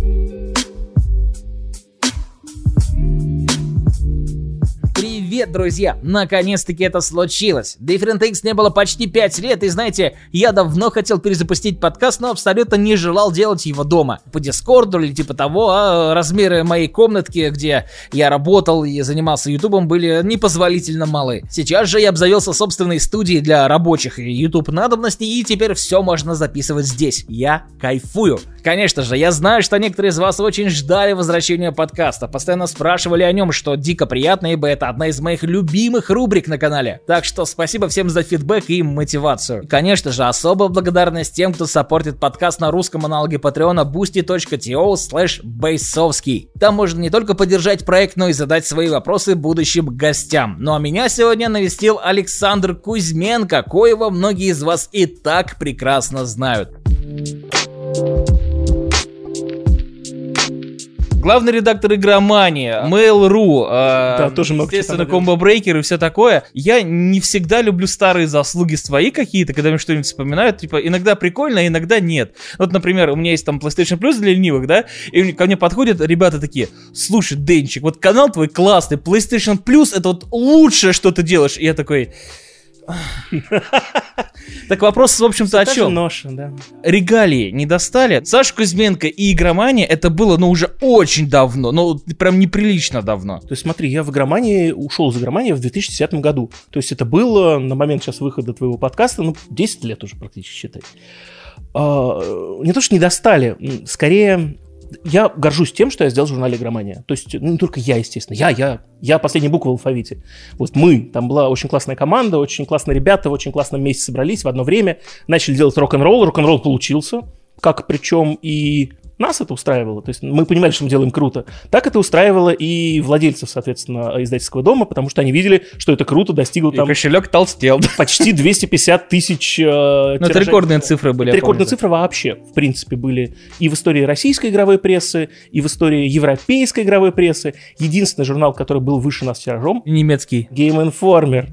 Thank you. Привет, друзья! Наконец-таки это случилось. Different X не было почти 5 лет, и знаете, я давно хотел перезапустить подкаст, но абсолютно не желал делать его дома. По Дискорду или типа того, а размеры моей комнатки, где я работал и занимался ютубом, были непозволительно малы. Сейчас же я обзавелся собственной студией для рабочих и ютуб надобностей, и теперь все можно записывать здесь. Я кайфую. Конечно же, я знаю, что некоторые из вас очень ждали возвращения подкаста, постоянно спрашивали о нем, что дико приятно, ибо это одна из моих любимых рубрик на канале. Так что спасибо всем за фидбэк и мотивацию. И, конечно же, особая благодарность тем, кто саппортит подкаст на русском аналоге патреона boosty.to slash бейсовский. Там можно не только поддержать проект, но и задать свои вопросы будущим гостям. Ну а меня сегодня навестил Александр Кузьменко, коего многие из вас и так прекрасно знают. Главный редактор игромания, Mail.ru, э, Да, тоже много естественно, Combo Breaker и все такое. Я не всегда люблю старые заслуги свои какие-то, когда мне что-нибудь вспоминают. Типа, иногда прикольно, а иногда нет. Вот, например, у меня есть там PlayStation Plus для ленивых, да, и ко мне подходят ребята такие, слушай, Денчик, вот канал твой классный, PlayStation Plus это вот лучшее, что ты делаешь. И я такой... Так вопрос, в общем-то, о чем? ноша, да. регалии не достали. Саша Кузьменко и Игромания это было, ну, уже очень давно, ну, прям неприлично давно. То есть смотри, я в игромании ушел из игромании в 2010 году. То есть это было на момент сейчас выхода твоего подкаста, ну, 10 лет уже практически, считай. А, не то, что не достали, скорее я горжусь тем, что я сделал в журнале «Игромания». То есть, ну, не только я, естественно. Я, я, я последняя буква в алфавите. Вот мы, там была очень классная команда, очень классные ребята, в очень классном месте собрались в одно время, начали делать рок-н-ролл, рок-н-ролл получился, как причем и нас это устраивало, то есть мы понимали, что мы делаем круто. Так это устраивало и владельцев, соответственно, издательского дома, потому что они видели, что это круто, достигло И там кошелек толстел. почти 250 тысяч э, Ну, это рекордные цифры были. Это рекордные помню. цифры вообще, в принципе, были и в истории российской игровой прессы, и в истории европейской игровой прессы. Единственный журнал, который был выше нас тиражом, Немецкий. Game Informer.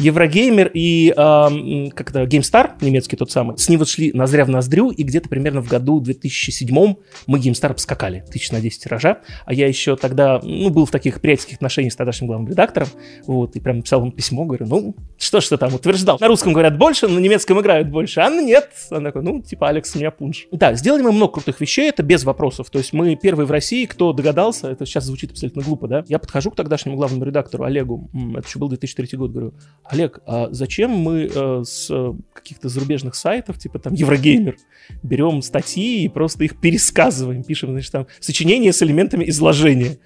Еврогеймер и эм, как это, GameStar, немецкий тот самый, с ним вот шли ноздря в ноздрю, и где-то примерно в году 2007 мы GameStar обскакали, тысяч на 10 тиража, а я еще тогда, ну, был в таких приятельских отношениях с тогдашним главным редактором, вот, и прям написал ему письмо, говорю, ну, что ты там утверждал? На русском говорят больше, на немецком играют больше, а нет. Он такой, ну, типа, Алекс, у меня пунш. Да, сделали мы много крутых вещей, это без вопросов, то есть мы первые в России, кто догадался, это сейчас звучит абсолютно глупо, да, я подхожу к тогдашнему главному редактору Олегу, это еще был 2003 год, говорю, Олег, а зачем мы э, с э, каких-то зарубежных сайтов, типа там Еврогеймер, берем статьи и просто их пересказываем, пишем, значит, там сочинение с элементами изложения.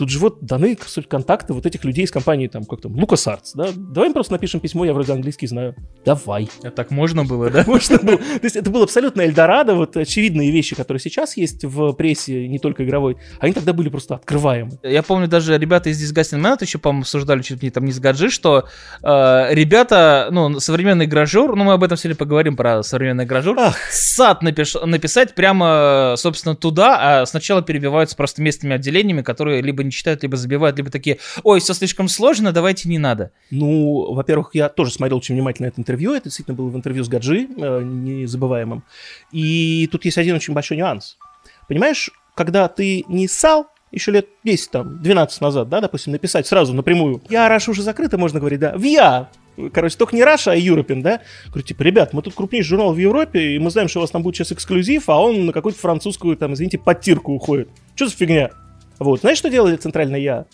Тут же вот даны суть контакты вот этих людей из компании, там, как там, LucasArts, да? Давай им просто напишем письмо, я вроде английский знаю. Давай. А так можно было, да? Можно было. То есть это был абсолютно Эльдорадо, вот очевидные вещи, которые сейчас есть в прессе, не только игровой, они тогда были просто открываемы. Я помню, даже ребята из Disgusting Man еще, по-моему, обсуждали чуть ли не там не с Гаджи, что э, ребята, ну, современный гражур, ну, мы об этом сегодня поговорим про современный гражур, Ах. сад напиш- написать прямо, собственно, туда, а сначала перебиваются просто местными отделениями, которые либо не читают, либо забивают, либо такие, ой, все слишком сложно, давайте не надо. Ну, во-первых, я тоже смотрел очень внимательно это интервью. Это действительно было в интервью с Гаджи, э, незабываемым. И тут есть один очень большой нюанс. Понимаешь, когда ты не ссал, еще лет 10, там, 12 назад, да, допустим, написать сразу напрямую, я, Раша уже закрыто, можно говорить, да, в я, короче, только не Раша, а European, да, говорю, типа, ребят, мы тут крупнейший журнал в Европе, и мы знаем, что у вас там будет сейчас эксклюзив, а он на какую-то французскую, там, извините, подтирку уходит. Что за фигня? Вот, знаешь, что делали центральное я?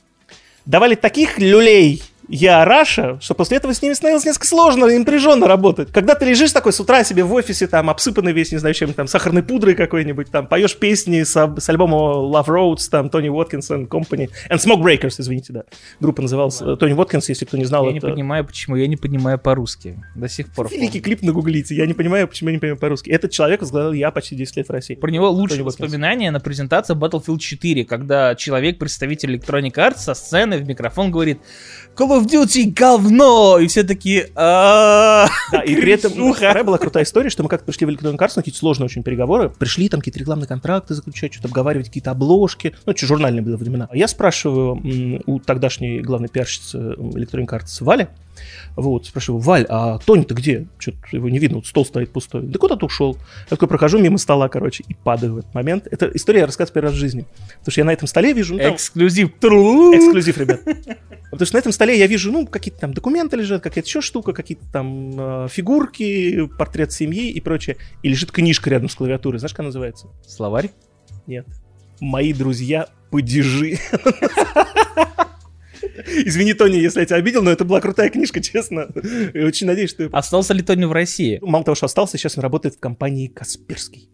Давали таких люлей я Раша, что после этого с ними становилось несколько сложно и напряженно работать. Когда ты лежишь такой с утра себе в офисе, там, обсыпанный весь, не знаю, чем там, сахарной пудрой какой-нибудь, там, поешь песни с, с альбома Love Roads, там, Тони Уоткинсон, Company, and Smoke Breakers, извините, да. Группа называлась э, Тони Уоткинс, если кто не знал, я не это... понимаю, почему я не понимаю по-русски до сих пор. Великий клип нагуглите, я не понимаю, почему я не понимаю по-русски. Этот человек возглавил я почти 10 лет в России. Про него лучшее Уоткинс. воспоминание на презентации Battlefield 4, когда человек, представитель Electronic Arts, со сцены в микрофон говорит Call of Duty говно! И все такие «А-а-а». Да, и при этом вторая была крутая история, что мы как-то пришли в Electronic Arts на какие-то сложные очень переговоры. Пришли там какие-то рекламные контракты заключать, что-то обговаривать, какие-то обложки. Ну, что журнальные было времена. А я спрашиваю у тогдашней главной пиарщицы Electronic Arts Вали, Вот, спрашиваю, Валь, а Тони-то где? Что-то его не видно, вот стол стоит пустой. Да куда-то ушел. Я такой прохожу мимо стола, короче, и падаю в этот момент. Это история я рассказываю первый раз в жизни. Потому что я на этом столе вижу... Ну, там... Эксклюзив. Эксклюзив, ребят. Потому что на этом столе я вижу, ну, какие-то там документы лежат, какая-то еще штука, какие-то там э, фигурки, портрет семьи и прочее. И лежит книжка рядом с клавиатурой. Знаешь, как она называется? Словарь? Нет. Мои друзья падежи. Извини, Тони, если я тебя обидел, но это была крутая книжка, честно. Я очень надеюсь, что... Остался ли Тони в России? Мало того, что остался, сейчас он работает в компании Касперский.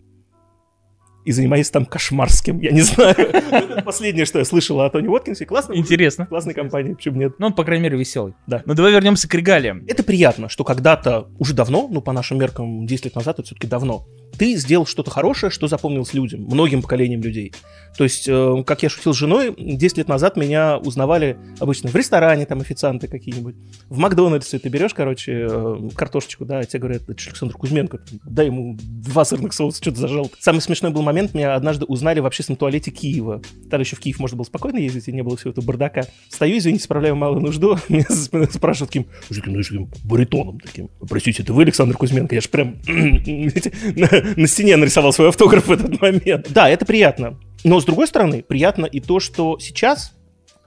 И занимаясь там кошмарским, я не знаю. Это последнее, что я слышал о Тони Уоткинсе. Классно. Интересно. Классная компания, почему нет? Ну, он, по крайней мере, веселый. Да. Ну, давай вернемся к регалиям. Это приятно, что когда-то, уже давно, ну, по нашим меркам, 10 лет назад, это все-таки давно, ты сделал что-то хорошее, что запомнилось людям, многим поколениям людей. То есть, э, как я шутил с женой, 10 лет назад меня узнавали обычно в ресторане, там официанты какие-нибудь, в Макдональдсе ты берешь, короче, э, картошечку, да, а тебе говорят, это Александр Кузьменко, дай ему два сырных соуса, что-то зажал. Самый смешной был момент, меня однажды узнали в общественном туалете Киева. Тогда еще в Киев можно было спокойно ездить, и не было всего этого бардака. Стою, извините, справляю малую нужду, меня спрашивают таким, знаешь, таким баритоном таким. Простите, это вы Александр Кузьменко? Я же прям на, на стене нарисовал свой автограф в этот момент. Да, это приятно. Но, с другой стороны, приятно и то, что сейчас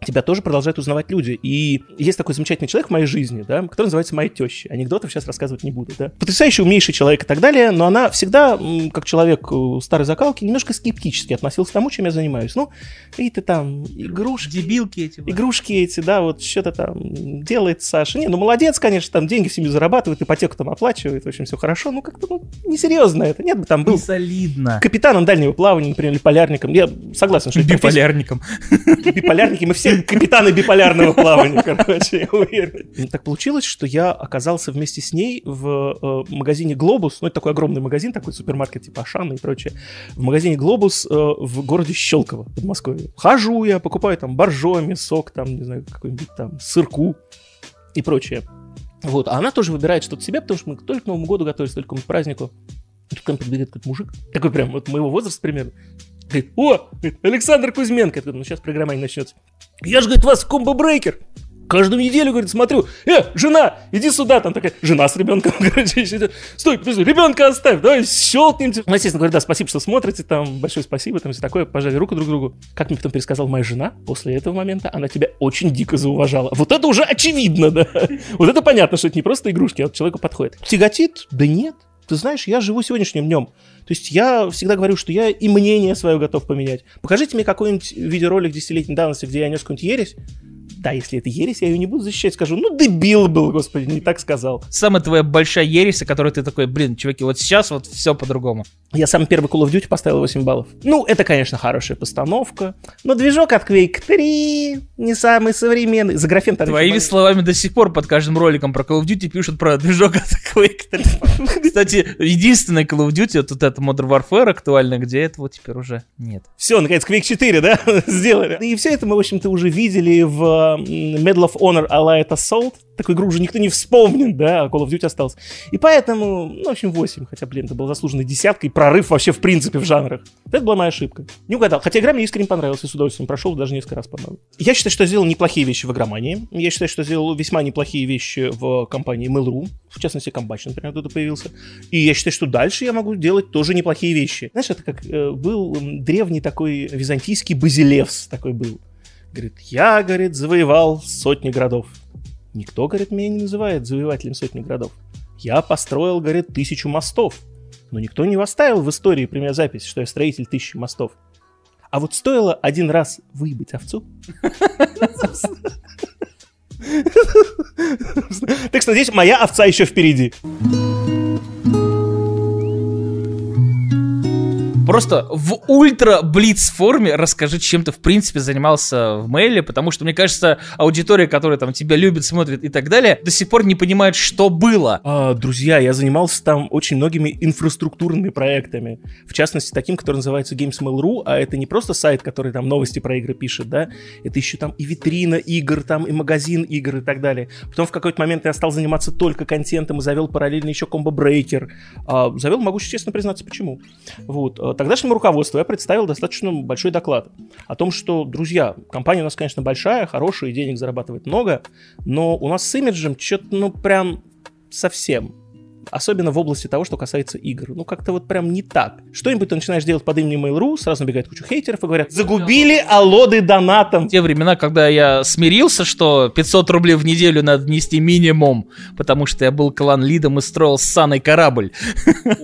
тебя тоже продолжают узнавать люди. И есть такой замечательный человек в моей жизни, да, который называется моя теща. Анекдотов сейчас рассказывать не буду, да. Потрясающий, умнейший человек и так далее, но она всегда, как человек э, старой закалки, немножко скептически относилась к тому, чем я занимаюсь. Ну, какие-то там игрушки. Дебилки эти. вот. Игрушки эти, да, вот что-то там делает Саша. Не, ну молодец, конечно, там деньги в семью зарабатывает, ипотеку там оплачивает, в общем, все хорошо. Ну, как-то ну, несерьезно это. Нет бы там был Не солидно. капитаном дальнего плавания, например, или полярником. Я согласен, что Биполярником. биполярники, мы все капитаны биполярного плавания, короче, я Так получилось, что я оказался вместе с ней в э, магазине «Глобус», ну, это такой огромный магазин, такой супермаркет типа Ашана и прочее, в магазине «Глобус» э, в городе Щелково, Подмосковье. Хожу я, покупаю там боржоми, сок, там, не знаю, какой-нибудь там сырку и прочее. Вот, а она тоже выбирает что-то себе, потому что мы только к Новому году готовились, только к празднику. Тут ко мне подбегает какой-то мужик, такой прям вот моего возраста примерно. Говорит, о, Александр Кузьменко. Я говорю, ну сейчас программа не начнется. Я же, говорит, вас комбо брейкер. Каждую неделю, говорит, смотрю, э, жена, иди сюда, там такая, жена с ребенком, стой, подожди, ребенка оставь, давай щелкнем. Ну, естественно, говорю, да, спасибо, что смотрите, там, большое спасибо, там, все такое, пожали руку друг другу. Как мне потом пересказала моя жена, после этого момента она тебя очень дико зауважала. Вот это уже очевидно, да. Вот это понятно, что это не просто игрушки, а вот человеку подходит. Тяготит? Да нет. Ты знаешь, я живу сегодняшним днем. То есть я всегда говорю, что я и мнение свое готов поменять. Покажите мне какой-нибудь видеоролик десятилетней давности, где я нес какую-нибудь ересь. Да, если это ересь, я ее не буду защищать. Скажу, ну дебил был, господи, не так сказал. Самая твоя большая ересь, о которой ты такой, блин, чуваки, вот сейчас вот все по-другому. Я самый первый Call of Duty поставил 8 баллов. Ну, это, конечно, хорошая постановка. Но движок от Quake 3 не самый современный. За графен там Твоими словами до сих пор под каждым роликом про Call of Duty пишут про движок от Quake 3. Кстати, единственный Call of Duty, вот это Modern Warfare актуально, где этого теперь уже нет. Все, наконец, Quake 4, да, сделали. И все это мы, в общем-то, уже видели в м, Medal of Honor Allied Assault. Такую игру уже никто не вспомнит, да, а Call of Duty остался. И поэтому, ну, в общем, 8. Хотя, блин, это был заслуженной десяткой, прорыв вообще в принципе в жанрах. Это была моя ошибка. Не угадал. Хотя игра мне искренне понравилась, и с удовольствием прошел, даже несколько раз, по-моему. Я считаю, что я сделал неплохие вещи в игромании. Я считаю, что я сделал весьма неплохие вещи в компании Mail.ru. В частности, Комбач, например, тут появился. И я считаю, что дальше я могу делать тоже неплохие вещи. Знаешь, это как э, был древний такой византийский Базилевс такой был. Говорит, я, говорит, завоевал сотни городов. Никто, говорит, меня не называет завоевателем сотни городов. Я построил, говорит, тысячу мостов. Но никто не оставил в истории при меня запись, что я строитель тысячи мостов. А вот стоило один раз выебать овцу. Так что здесь моя овца еще впереди. Просто в ультра блиц форме расскажи, чем ты в принципе занимался в мейле, потому что мне кажется, аудитория, которая там тебя любит, смотрит и так далее, до сих пор не понимает, что было. А, друзья, я занимался там очень многими инфраструктурными проектами. В частности, таким, который называется Games.mail.ru, а это не просто сайт, который там новости про игры пишет, да, это еще там и витрина игр, там и магазин игр и так далее. Потом в какой-то момент я стал заниматься только контентом и завел параллельно еще комбо-брейкер. А, завел, могу честно признаться, почему. Вот. Тогдашнему руководству я представил достаточно большой доклад о том, что, друзья, компания у нас, конечно, большая, хорошая, денег зарабатывает много, но у нас с имиджем что-то, ну, прям совсем особенно в области того, что касается игр. Ну, как-то вот прям не так. Что-нибудь ты начинаешь делать под именем Mail.ru, сразу набегает куча хейтеров и говорят, загубили алоды донатом. Те времена, когда я смирился, что 500 рублей в неделю надо нести минимум, потому что я был клан-лидом и строил ссаный корабль.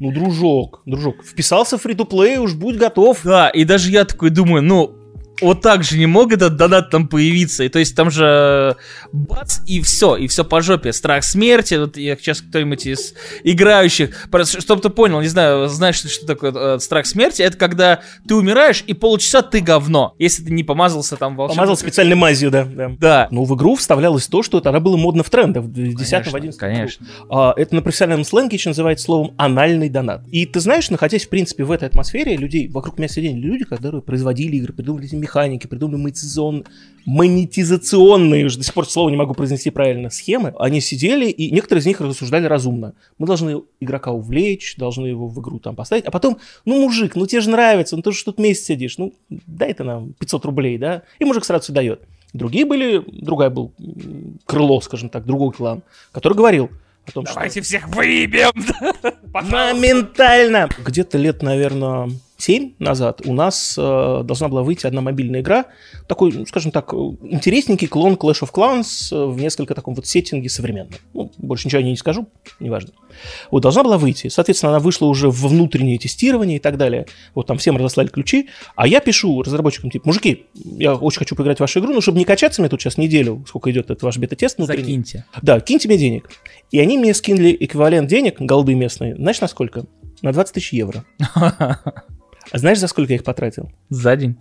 Ну, дружок, дружок, вписался в фри-то-плей, уж будь готов. Да, и даже я такой думаю, ну, вот так же не мог этот донат там появиться. И то есть там же бац, и все, и все по жопе. Страх смерти, вот я сейчас кто-нибудь из играющих, чтобы ты понял, не знаю, знаешь, что такое э, страх смерти, это когда ты умираешь, и полчаса ты говно, если ты не помазался там волшебным. Помазал специальной мазью, да. Да. да. Но в игру вставлялось то, что тогда было модно в трендах, в 10-11 Конечно. А, это на профессиональном сленге еще называется словом анальный донат. И ты знаешь, находясь, в принципе, в этой атмосфере, людей, вокруг меня сидели люди, которые производили игры, придумали механики, придумали монетизацион... монетизационные, уже до сих пор слово не могу произнести правильно, схемы. Они сидели, и некоторые из них рассуждали разумно. Мы должны игрока увлечь, должны его в игру там поставить, а потом, ну, мужик, ну тебе же нравится, ну ты же тут месяц сидишь, ну дай ты нам 500 рублей, да? И мужик сразу все дает. Другие были, другая был крыло, скажем так, другой клан, который говорил, о том, Давайте что... всех выебем! Моментально! Где-то лет, наверное, 7 назад у нас э, должна была выйти одна мобильная игра, такой, ну, скажем так, интересненький клон Clash of Clans э, в несколько таком вот сеттинге современном. Ну, больше ничего я не скажу, неважно. Вот должна была выйти. Соответственно, она вышла уже в внутреннее тестирование и так далее. Вот там всем разослали ключи. А я пишу разработчикам, типа, мужики, я очень хочу поиграть в вашу игру, но чтобы не качаться мне тут сейчас неделю, сколько идет этот ваш бета-тест внутренний. Закиньте. Да, киньте мне денег. И они мне скинули эквивалент денег, голды местные, знаешь, на сколько? На 20 тысяч евро. А знаешь, за сколько я их потратил? За день.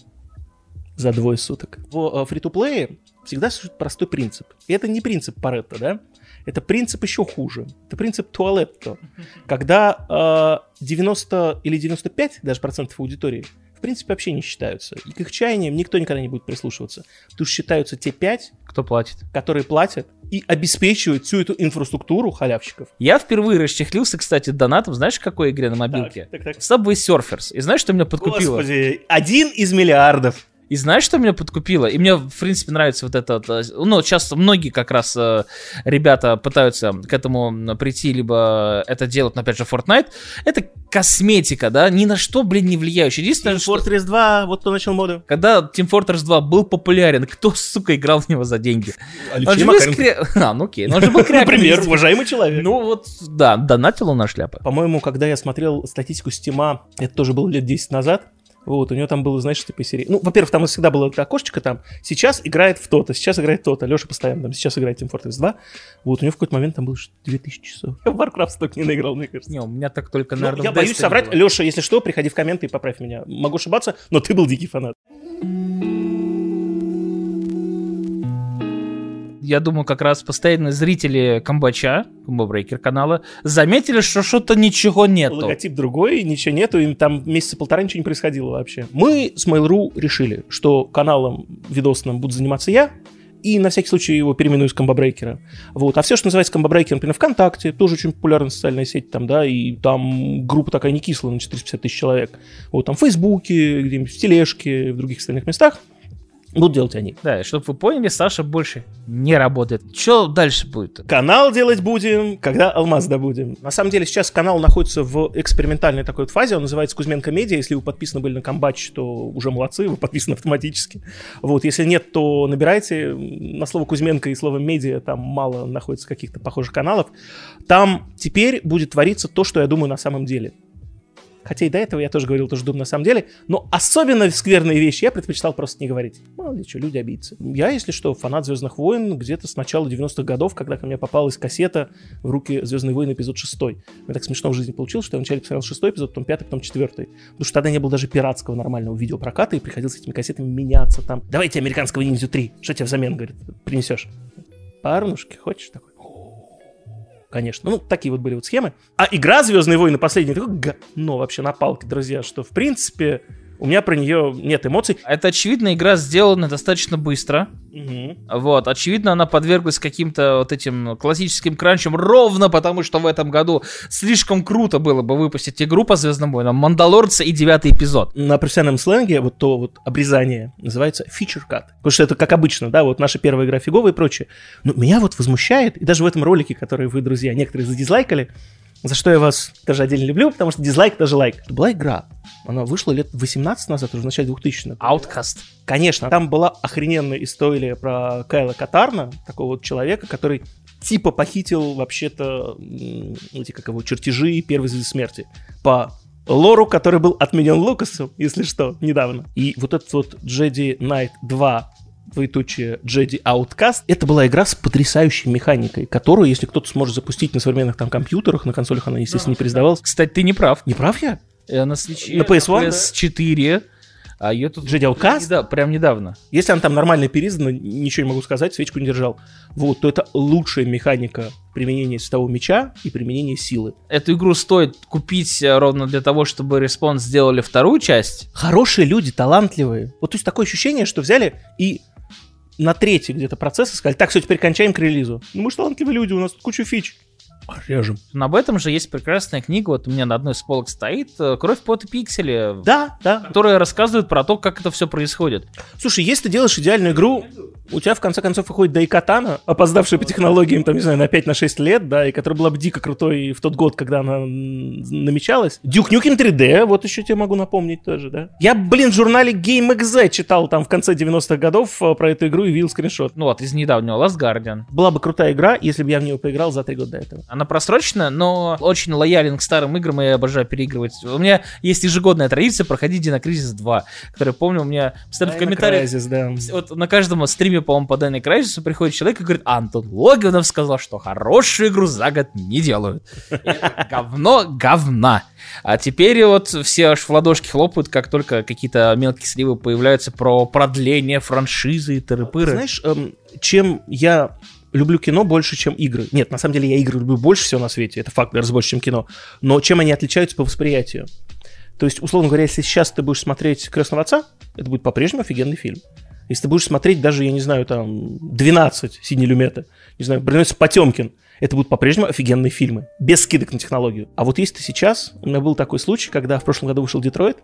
За двое суток. В фри-то-плее всегда существует простой принцип. И это не принцип Паретта, да? Это принцип еще хуже. Это принцип Туалетто. Когда э, 90 или 95 даже процентов аудитории в принципе вообще не считаются. И к их чаяниям никто никогда не будет прислушиваться. Тут считаются те пять, кто платит, которые платят и обеспечивают всю эту инфраструктуру халявщиков. Я впервые расчехлился, кстати, донатом, знаешь, в какой игре на мобилке? Так, так, так. Subway Surfers. И знаешь, что меня подкупило? Господи, один из миллиардов. И знаешь, что меня подкупило? И мне, в принципе, нравится вот это... Э, ну, сейчас многие как раз э, ребята пытаются к этому прийти, либо это делать, но, опять же, Fortnite. Это косметика, да, ни на что, блин, не влияющая. Единственное, Team Fortress что... 2, вот кто начал моду. Когда Team Fortress 2 был популярен, кто, сука, играл в него за деньги? Алексей он же кре... А, ну окей, он же был кряком. Например, уважаемый человек. Ну вот, да, донатил он на шляпы. По-моему, когда я смотрел статистику Стима, это тоже было лет 10 назад, вот, у него там было, знаешь, типа серии. Ну, во-первых, там всегда было окошечко там. Сейчас играет в то-то, сейчас играет то-то. Леша постоянно там, сейчас играет Team Fortress 2. Вот, у него в какой-то момент там было 2000 часов. Я в Warcraft столько не наиграл, мне кажется. Не, у меня так только, наверное, ну, Я боюсь соврать. Леша, если что, приходи в комменты и поправь меня. Могу ошибаться, но ты был дикий фанат. Я думаю, как раз постоянные зрители Камбача, Комбобрейкер канала, заметили, что что-то ничего нету. Логотип другой, ничего нету, и там месяца полтора ничего не происходило вообще. Мы с Mail.ru решили, что каналом видосным буду заниматься я, и на всякий случай его переименую с комбобрейкера. Вот. А все, что называется комбобрейкер, например, ВКонтакте, тоже очень популярная социальная сеть, там, да, и там группа такая не кислая, на 450 тысяч человек. Вот, там в Фейсбуке, где-нибудь в Тележке, в других остальных местах – Будут делать они. Да, и чтобы вы поняли, Саша больше не работает. Что дальше будет? Канал делать будем, когда алмаз добудем. На самом деле сейчас канал находится в экспериментальной такой вот фазе, он называется Кузьменко Медиа. Если вы подписаны были на Комбач, то уже молодцы, вы подписаны автоматически. Вот, если нет, то набирайте на слово Кузьменко и слово медиа, там мало находится каких-то похожих каналов. Там теперь будет твориться то, что я думаю на самом деле. Хотя и до этого я тоже говорил то, что на самом деле. Но особенно скверные вещи я предпочитал просто не говорить. Мало ли что, люди обидятся. Я, если что, фанат «Звездных войн» где-то с начала 90-х годов, когда ко мне попалась кассета в руки «Звездные войны» эпизод 6. Мне так смешно в жизни получилось, что я вначале посмотрел шестой эпизод, потом пятый, потом четвертый. Потому что тогда не было даже пиратского нормального видеопроката, и приходилось с этими кассетами меняться там. Давайте американского ниндзю 3. Что тебе взамен, говорит, принесешь? Парнушки, хочешь такой? Конечно. Ну, такие вот были вот схемы. А игра «Звездные войны» последняя, такое говно вообще на палке, друзья, что, в принципе, У меня про нее нет эмоций. Это, очевидно, игра сделана достаточно быстро. Мгм. Вот, очевидно, она подверглась каким-то вот этим классическим кранчам ровно потому, что в этом году слишком круто было бы выпустить игру по Звездным войнам Мандалорца и девятый эпизод. На профессиональном сленге вот то вот обрезание называется feature cut. Потому что это как обычно, да, вот наша первая игра фиговая и прочее. Но меня вот возмущает, и даже в этом ролике, который вы, друзья, некоторые задизлайкали, за что я вас тоже отдельно люблю, потому что дизлайк даже лайк. Это была игра. Она вышла лет 18 назад, уже в начале 2000-х. Outcast. Конечно, там была охрененная история про Кайла Катарна, такого вот человека, который типа похитил вообще-то эти, как его, чертежи первой звезды смерти по лору, который был отменен Лукасом, если что, недавно. И вот этот вот Jedi Knight 2 двоеточие Jedi Outcast. Это была игра с потрясающей механикой, которую, если кто-то сможет запустить на современных там компьютерах, на консолях она, естественно, не переиздавалась. Кстати, ты не прав. Не прав я? Э, На, свече- На PS1, да? PS4. А ее тут... Jedi Outcast? Да, прям недавно. Если она там нормально переиздана, ничего не могу сказать, свечку не держал. Вот, то это лучшая механика применения светового меча и применения силы. Эту игру стоит купить э, ровно для того, чтобы Respawn сделали вторую часть. Хорошие люди, талантливые. Вот то есть такое ощущение, что взяли и на третий где-то процесс сказали, так, все, теперь кончаем к релизу. Ну, мы же талантливые люди, у нас тут куча фич. Режем. Но об этом же есть прекрасная книга, вот у меня на одной из полок стоит э, «Кровь, пот и пиксели», Да, да. которая рассказывает про то, как это все происходит. Слушай, если ты делаешь идеальную игру, у тебя в конце концов выходит Дайкатана, опоздавшая по технологиям, там, не знаю, на 5-6 лет, да, и которая была бы дико крутой в тот год, когда она намечалась. Дюк Нюкем 3D, вот еще тебе могу напомнить тоже, да. Я, блин, в журнале GameXZ читал там в конце 90-х годов э, про эту игру и видел скриншот. Ну вот, из недавнего Last Guardian. Была бы крутая игра, если бы я в нее поиграл за три года до этого. Она просрочена, но очень лоялен к старым играм, и я обожаю переигрывать. У меня есть ежегодная традиция проходить Динокризис 2, который, помню, у меня постоянно в комментариях... Crysis, да. Вот на каждом стриме, по-моему, по Дайной Крайсису приходит человек и говорит, Антон Логинов сказал, что хорошую игру за год не делают. Говно говна. А теперь вот все аж в ладошки хлопают, как только какие-то мелкие сливы появляются про продление франшизы и тыры-пыры. Знаешь, эм, чем я люблю кино больше, чем игры. Нет, на самом деле я игры люблю больше всего на свете, это факт, даже больше, чем кино. Но чем они отличаются по восприятию? То есть, условно говоря, если сейчас ты будешь смотреть «Крестного отца», это будет по-прежнему офигенный фильм. Если ты будешь смотреть даже, я не знаю, там, 12 Сидни Люмета, не знаю, приносится Потемкин, это будут по-прежнему офигенные фильмы, без скидок на технологию. А вот если ты сейчас, у меня был такой случай, когда в прошлом году вышел Детройт,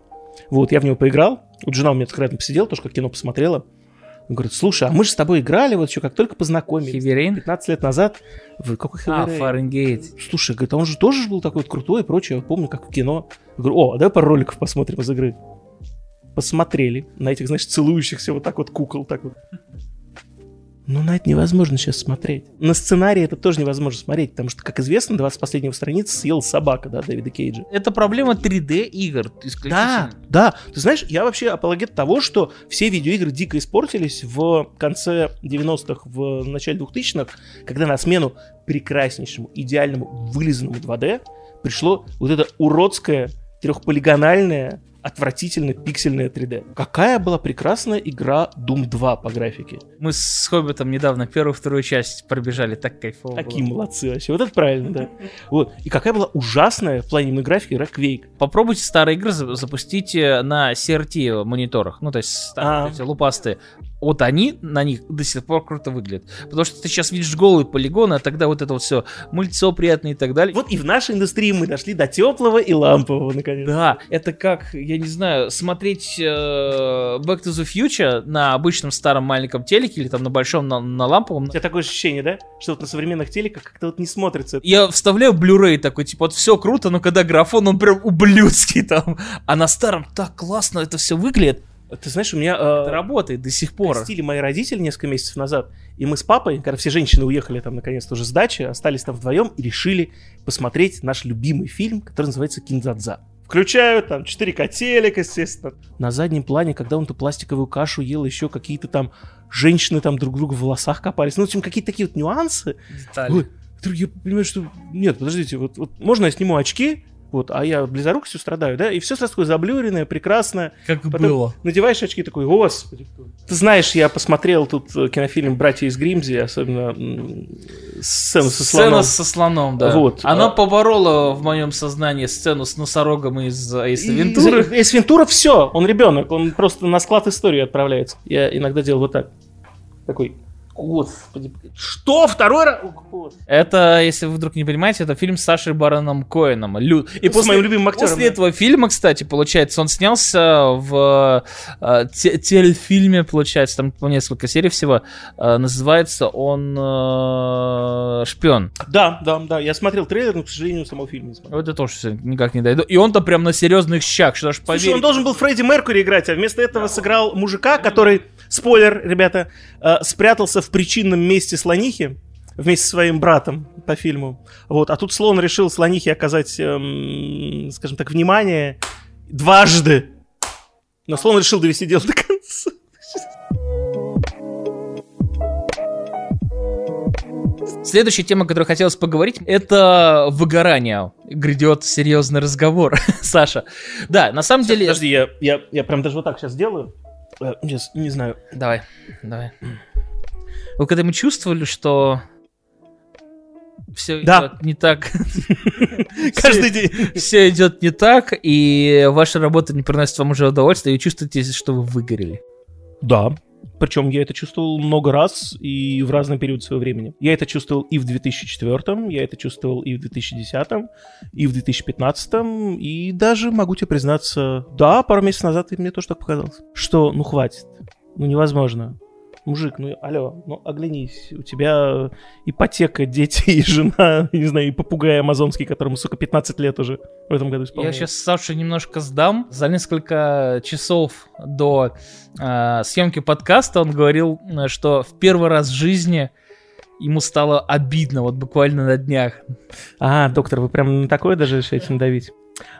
вот, я в него поиграл, вот жена у меня рядом посидела, тоже как кино посмотрела, он говорит, слушай, а мы же с тобой играли, вот еще как только познакомились. Rain? 15 лет назад. В какой А, Heavy Rain? Фаренгейт. Слушай, говорит, а он же тоже был такой вот крутой и прочее. Я помню, как в кино. Я говорю, о, а давай пару роликов посмотрим из игры. Посмотрели на этих, знаешь, целующихся вот так вот кукол, так вот. Ну, на это невозможно сейчас смотреть. На сценарий это тоже невозможно смотреть, потому что, как известно, 20 последнего страницы съел собака, да, Дэвида Кейджа. Это проблема 3D игр. исключительно. Да, да. Ты знаешь, я вообще апологет того, что все видеоигры дико испортились в конце 90-х, в начале 2000-х, когда на смену прекраснейшему, идеальному, вылизанному 2D пришло вот это уродское, трехполигональное, отвратительно пиксельное 3D. Какая была прекрасная игра Doom 2 по графике. Мы с Хоббитом недавно первую вторую часть пробежали, так кайфово Такие было. молодцы вообще. Вот это правильно, да. Вот. И какая была ужасная в плане графики игра Quake. Попробуйте старые игры за- запустите на CRT мониторах, ну то есть старые, А. лупастые. Вот они на них до сих пор круто выглядят. Потому что ты сейчас видишь голые полигоны, а тогда вот это вот все мыльцо приятное и так далее. Вот и в нашей индустрии мы дошли до теплого и лампового, наконец. Да, это как, я не знаю, смотреть э, Back to the Future на обычном старом маленьком телеке или там на большом, на, на ламповом. У тебя такое ощущение, да? Что вот на современных телеках как-то вот не смотрится. Я вставляю Blu-ray такой, типа, вот все круто, но когда графон, он прям ублюдский там. А на старом так классно это все выглядит. Ты знаешь, у меня Это э, работает до сих пор. крестили мои родители несколько месяцев назад, и мы с папой, когда все женщины уехали там наконец-то уже с дачи, остались там вдвоем и решили посмотреть наш любимый фильм, который называется «Киндзадза». Включаю там 4К телек, естественно. На заднем плане, когда он эту пластиковую кашу ел, еще какие-то там женщины там друг друга в волосах копались. Ну, в общем, какие-то такие вот нюансы. Детали. Ой, я понимаю, что... Нет, подождите, вот, вот можно я сниму очки, Вот, а я близорукостью страдаю, да, и все сразу такое заблюренное, прекрасное. Как Потом было. Надеваешь очки такой, господи. кто это?» Ты знаешь, я посмотрел тут э, кинофильм «Братья из Гримзи», особенно сцену со Сцена слоном. со слоном, да. Вот, Она а- поборола в моем сознании сцену с носорогом из Эйса И- Вентуры. Эйс Вентура все, он ребенок, он просто на склад истории отправляется. Я иногда делал вот так. Такой, господи, что второй раз? Это, если вы вдруг не понимаете, это фильм с Сашей Бароном Коэном. Лю- И С моим любимым актером, После да. этого фильма, кстати, получается, он снялся в э, те- телефильме, получается, там несколько серий всего. Э, называется он э, «Шпион». Да, да, да, я смотрел трейлер, но, к сожалению, самого фильма не смотрел. Вот это тоже никак не дойду. И он-то прям на серьезных щах, что ж Слушай, он должен был Фредди Меркури играть, а вместо этого сыграл мужика, который, спойлер, ребята, э, спрятался в причинном месте слонихи вместе со своим братом по фильму. Вот, а тут слон решил слонихе оказать, эм, скажем так, внимание дважды. Но слон решил довести дело до конца. Следующая тема, о которой хотелось поговорить, это выгорание. Грядет серьезный разговор, Саша. Да, на самом деле... Подожди, я, я, я прям даже вот так сейчас сделаю. Э, Сейчас, не знаю. Давай, давай. Вы когда-нибудь чувствовали, что все Да. идет не так? Каждый день. Все идет не так, и ваша работа не приносит вам уже удовольствия, и чувствуете, что вы выгорели. Да. Причем я это чувствовал много раз и в разный период своего времени. Я это чувствовал и в 2004, я это чувствовал и в 2010, и в 2015, и даже, могу тебе признаться, да, пару месяцев назад и мне тоже так показалось, что, ну, хватит, ну, невозможно. Мужик, ну, алло, ну, оглянись, у тебя ипотека, дети и жена, не знаю, и попугай амазонский, которому, сука, 15 лет уже в этом году Я исполняется. сейчас Сашу немножко сдам. За несколько часов до э, съемки подкаста он говорил, э, что в первый раз в жизни ему стало обидно, вот буквально на днях. А, доктор, вы прям на такое даже решаете надавить?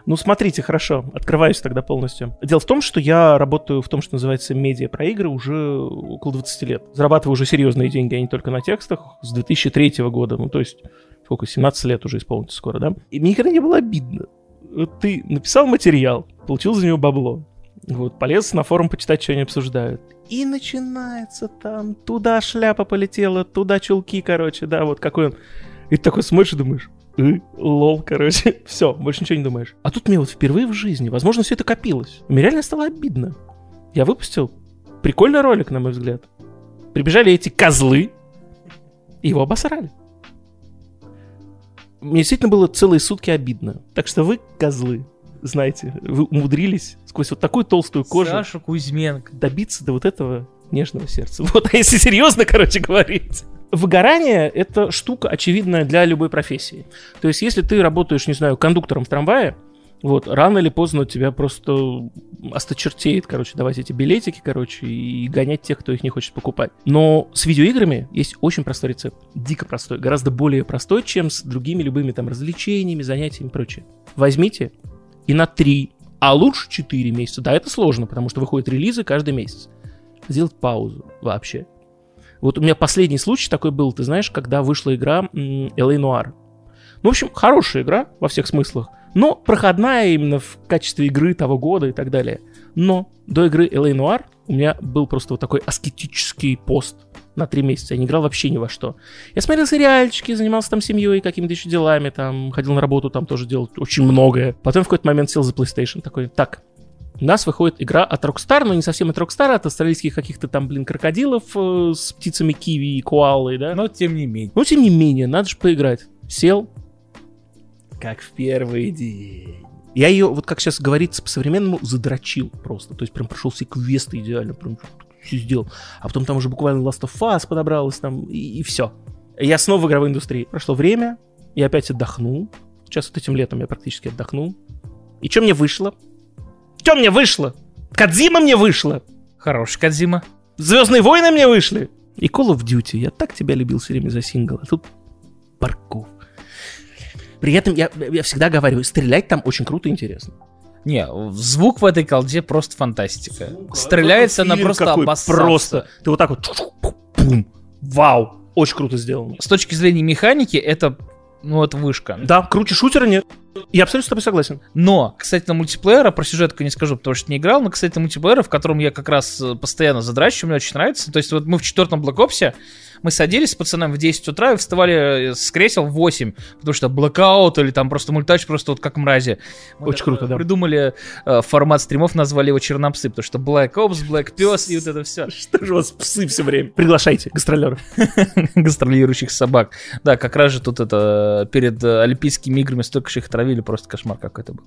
Ну, смотрите, хорошо, открываюсь тогда полностью. Дело в том, что я работаю в том, что называется медиа про игры уже около 20 лет. Зарабатываю уже серьезные деньги, а не только на текстах, с 2003 года, ну, то есть, сколько, 17 лет уже исполнится скоро, да? И мне никогда не было обидно. Ты написал материал, получил за него бабло, вот, полез на форум почитать, что они обсуждают. И начинается там, туда шляпа полетела, туда чулки, короче, да, вот какой он. И ты такой смотришь и думаешь, «Э, лол, короче, все, больше ничего не думаешь. А тут мне вот впервые в жизни, возможно, все это копилось. Мне реально стало обидно. Я выпустил прикольный ролик, на мой взгляд. Прибежали эти козлы и его обосрали. Мне действительно было целые сутки обидно. Так что вы, козлы, знаете, вы умудрились сквозь вот такую толстую кожу Саша Кузьменко. добиться до вот этого нежного сердца. Вот, а если серьезно, короче, говорить. Выгорание — это штука очевидная для любой профессии. То есть, если ты работаешь, не знаю, кондуктором в трамвае, вот, рано или поздно тебя просто осточертеет, короче, давать эти билетики, короче, и гонять тех, кто их не хочет покупать. Но с видеоиграми есть очень простой рецепт. Дико простой. Гораздо более простой, чем с другими любыми там развлечениями, занятиями и прочее. Возьмите и на 3, а лучше 4 месяца. Да, это сложно, потому что выходят релизы каждый месяц. Сделать паузу вообще. Вот у меня последний случай такой был, ты знаешь, когда вышла игра LA Noir. Ну, в общем, хорошая игра во всех смыслах, но проходная именно в качестве игры того года и так далее. Но до игры LA Noir у меня был просто вот такой аскетический пост на три месяца. Я не играл вообще ни во что. Я смотрел сериальчики, занимался там семьей, какими-то еще делами, там, ходил на работу, там тоже делал очень многое. Потом в какой-то момент сел за PlayStation такой, так, у нас выходит игра от Rockstar, но не совсем от Rockstar, а от австралийских каких-то там, блин, крокодилов э, с птицами киви и коалой, да? Но тем не менее. Но тем не менее, надо же поиграть. Сел, как в первый день. Я ее, вот как сейчас говорится по-современному, задрочил просто. То есть прям прошел все квесты идеально, прям все сделал. А потом там уже буквально Last of Us подобралось там, и, все. Я снова в игровой индустрии. Прошло время, я опять отдохнул. Сейчас вот этим летом я практически отдохнул. И что мне вышло? Что мне вышло? Кадзима мне вышло. Хороший Кадзима. Звездные войны мне вышли. И Call of Duty. Я так тебя любил все время за сингл. А тут Барков. При этом я, я всегда говорю, стрелять там очень круто и интересно. Не, звук в этой колде просто фантастика. Стреляется она просто обоссаться. Просто. Ты вот так вот. Бум. Вау. Очень круто сделано. С точки зрения механики, это, ну, это вышка. Да, круче шутера нет. Я абсолютно с тобой согласен. Но, кстати, на мультиплеера, про сюжетку не скажу, потому что не играл, но, кстати, на мультиплеера, в котором я как раз э, постоянно задрачиваю, мне очень нравится. То есть вот мы в четвертом Black мы садились с пацанами в 10 утра и вставали э, с кресел в 8, потому что блокаут или там просто мультач просто вот как мрази. Мы Очень круто, да. Придумали э, формат стримов, назвали его Чернопсы, потому что Black Ops, Black Пес и вот это все. Что же у вас псы все время? Приглашайте гастролеров. Гастролирующих собак. Да, как раз же тут это перед э, Олимпийскими играми столько же их травили, просто кошмар какой-то был.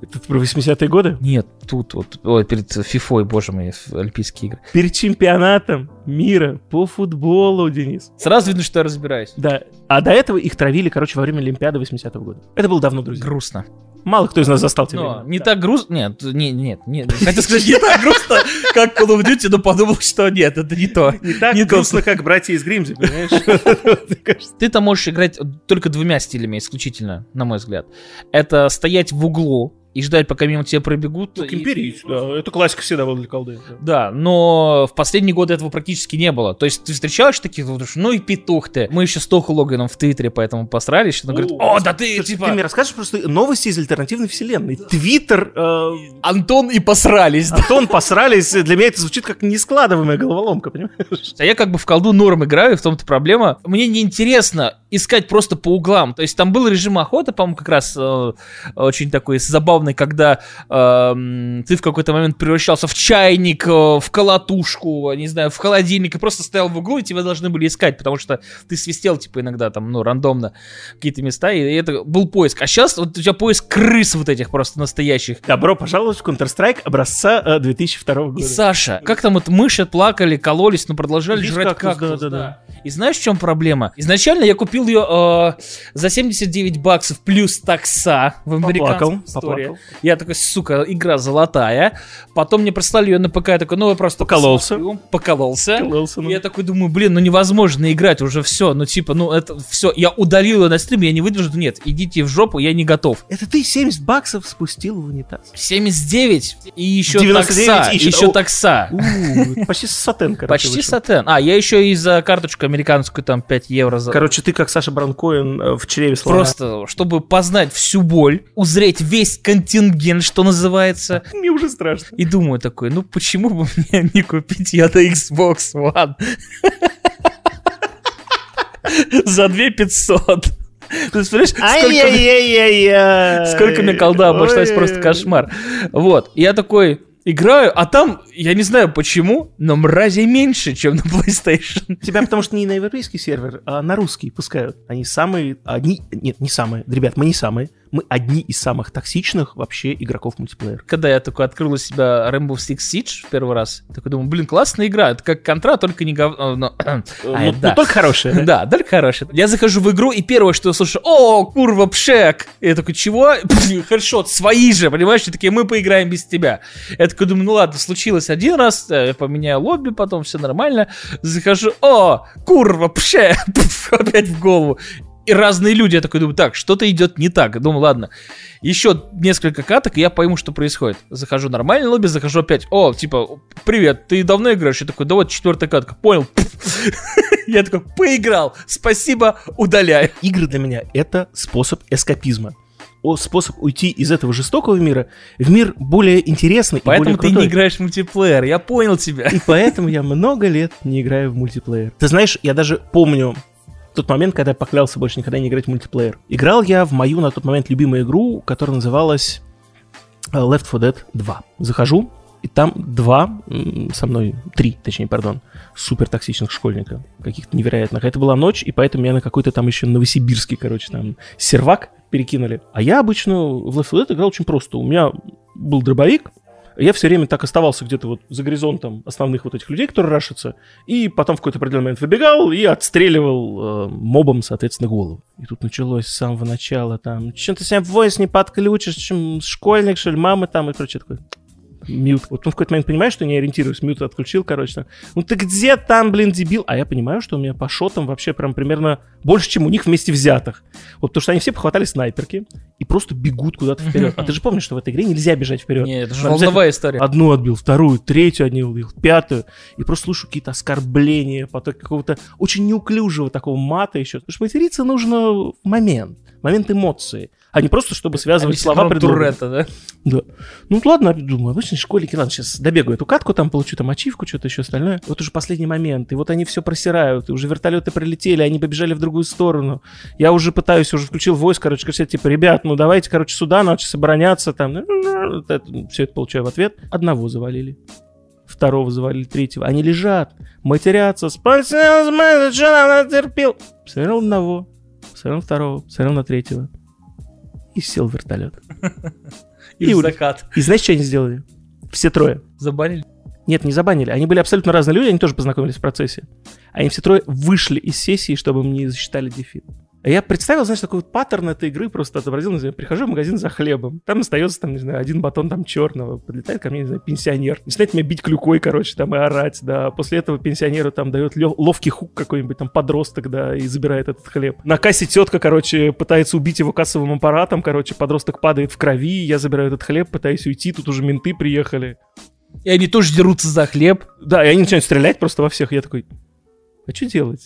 Это про 80-е годы? Нет, тут вот, ой, перед Фифой, боже мой, Олимпийские игры. Перед чемпионатом мира по футболу, Денис. Сразу видно, что я разбираюсь. Да. А до этого их травили, короче, во время Олимпиады 80-го года. Это было давно, друзья. Грустно. Мало кто из нас застал тебя. Но не так грустно. Нет, не, нет, нет. Хотел сказать, не так грустно, как Call of Duty, но подумал, что нет, это не то. Не так Не грустно, как братья из Гримзи, понимаешь? Кажется. Ты-то можешь играть только двумя стилями исключительно, на мой взгляд. Это стоять в углу и ждать, пока мимо тебя пробегут. Ну, и- Кемперич, да. Это классика всегда была для колды. да. Да, но в последние годы этого практически не было. То есть ты встречаешь таких, вот, ну и петух ты. Мы еще с Тоху Логаном в Твиттере поэтому посрались, что он говорит, о, да ты, Слушай, типа, Ты мне расскажешь просто новости из альтернативной вселенной. Твиттер, э, Антон и посрались. Антон посрались. Для меня это звучит как нескладываемая головоломка, понимаешь? А я как бы в колду норм играю, и в том-то проблема. Мне неинтересно искать просто по углам. То есть там был режим охоты, по-моему, как раз э, очень такой забавный, когда э, ты в какой-то момент превращался в чайник, э, в колотушку, не знаю, в холодильник, и просто стоял в углу, и тебя должны были искать, потому что ты свистел, типа, иногда там, ну, рандомно какие-то места, и это был поиск. А сейчас вот у тебя поиск крыс вот этих просто настоящих. Добро пожаловать в Counter-Strike образца э, 2002 года. И Саша, как там вот мыши плакали, кололись, но продолжали Есть жрать кактус, кактус. да, да, да. И знаешь, в чем проблема? Изначально я купил ее э, за 79 баксов плюс такса в Поплакал, американском Я такой, сука, игра золотая. Потом мне прислали ее на ПК, я такой, ну я просто Покололся. посмотрю. Покололся. Кололся, ну. И Я такой думаю, блин, ну невозможно играть уже все. Ну типа, ну это все. Я удалил ее на стриме, я не выдержу. Нет, идите в жопу, я не готов. Это ты 70 баксов спустил в унитаз. 79 и еще 99 такса. и еще- еще О. такса. У, Почти сатен, короче. Почти вышел. сатен. А, я еще и за карточку американскую там 5 евро за... Короче, ты как Саша Бранкоин э, в чреве слона. Просто, чтобы познать всю боль, узреть весь контингент, что называется. Мне уже страшно. И думаю такой, ну почему бы мне не купить ее на Xbox One? За 2 500. Ты представляешь, сколько, сколько мне колда обошлась, просто кошмар. Вот, я такой играю, а там, я не знаю почему, но мразей меньше, чем на PlayStation. Тебя потому что не на европейский сервер, а на русский пускают. Они самые, одни, нет, не самые, ребят, мы не самые, мы одни из самых токсичных вообще игроков мультиплеер. Когда я такой открыл у себя Rainbow Six Siege в первый раз, такой думаю, блин, классная игра, это как контра, только не гов... но- Ну, Ай, ну, да. только хорошие. да? Да, только хорошая. Я захожу в игру, и первое, что я слышу, о, курва, пшек. И я такой, чего? Хедшот, свои же, понимаешь? И такие, мы поиграем без тебя. Я такой думаю, ну ладно, случилось один раз, э, я поменяю лобби, потом все нормально. Захожу, о, курва, Пф, опять в голову. И разные люди, я такой думаю, так, что-то идет не так. Думаю, ладно, еще несколько каток, и я пойму, что происходит. Захожу нормально лобби, захожу опять, о, типа, привет, ты давно играешь? Я такой, да вот четвертая катка, понял. Я такой, поиграл, спасибо, удаляю. Игры для меня это способ эскапизма. Способ уйти из этого жестокого мира в мир более интересный и Поэтому более ты не крутой. играешь в мультиплеер, я понял тебя. И поэтому я много лет не играю в мультиплеер. Ты знаешь, я даже помню тот момент, когда я поклялся больше никогда не играть в мультиплеер. Играл я в мою на тот момент любимую игру, которая называлась э, Left 4 Dead 2. Захожу, и там два, со мной три, точнее, пардон, супер токсичных школьника, каких-то невероятных. Это была ночь, и поэтому меня на какой-то там еще новосибирский, короче, там, сервак перекинули. А я обычно в Left 4 Dead играл очень просто. У меня был дробовик, я все время так оставался где-то вот за горизонтом основных вот этих людей, которые рашатся, и потом в какой-то определенный момент выбегал и отстреливал э, мобом, соответственно, голову. И тут началось с самого начала там, чем ты себя в voice не подключишь, чем школьник, что ли, мама там, и прочее такое. Мьют. Вот он в какой-то момент понимает, что не ориентируюсь, мьют отключил, короче. Ну ты где там, блин, дебил? А я понимаю, что у меня по шотам вообще прям примерно больше, чем у них вместе взятых. Вот потому что они все похватали снайперки и просто бегут куда-то вперед. А ты же помнишь, что в этой игре нельзя бежать вперед. Нет, это же волновая история. Одну отбил, вторую, третью отбил, пятую. И просто слышу какие-то оскорбления, поток какого-то очень неуклюжего такого мата еще. Потому что материться нужно в момент, момент эмоции а не просто, чтобы связывать слова Туретта, да? Да. Ну ладно, думаю, обычные школьники, ладно, сейчас добегу эту катку, там получу там ачивку, что-то еще остальное. Вот уже последний момент, и вот они все просирают, и уже вертолеты прилетели, они побежали в другую сторону. Я уже пытаюсь, уже включил войс, короче, кричать, типа, ребят, ну давайте, короче, сюда, надо сейчас обороняться, там. Все это получаю в ответ. Одного завалили второго завалили, третьего. Они лежат, матерятся. Спасибо, что нам натерпел. Посмотрел на одного, посмотрел на второго, посмотрел на третьего и сел в вертолет. И, в закат. И знаешь, что они сделали? Все трое. Забанили? Нет, не забанили. Они были абсолютно разные люди, они тоже познакомились в процессе. Они все трое вышли из сессии, чтобы мне засчитали дефит. Я представил, знаешь, такой вот паттерн этой игры просто отобразил, не знаю, прихожу в магазин за хлебом, там остается, там, не знаю, один батон там черного, подлетает ко мне, не знаю, пенсионер, начинает меня бить клюкой, короче, там, и орать, да, после этого пенсионеру там дает ловкий хук какой-нибудь, там, подросток, да, и забирает этот хлеб. На кассе тетка, короче, пытается убить его кассовым аппаратом, короче, подросток падает в крови, я забираю этот хлеб, пытаюсь уйти, тут уже менты приехали. И они тоже дерутся за хлеб. Да, и они начинают стрелять просто во всех, я такой, а что делать?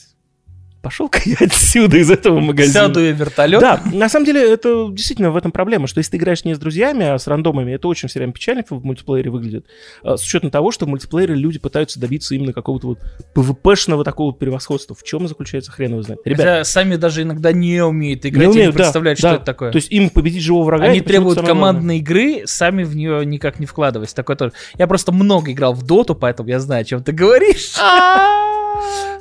Пошел-ка я отсюда, из этого магазина. Сяду я в вертолет. Да, на самом деле это действительно в этом проблема, что если ты играешь не с друзьями, а с рандомами, это очень все время печально в мультиплеере выглядит, а, с учетом того, что в мультиплеере люди пытаются добиться именно какого-то вот PvP-шного такого превосходства. В чем заключается хрен его знает. Ребята, Хотя сами даже иногда не умеют играть, не, умеют, не представляют, да, что да. это такое. То есть им победить живого врага... Они требуют командной игры, сами в нее никак не вкладываясь. Такое тоже. Я просто много играл в доту, поэтому я знаю, о чем ты говоришь.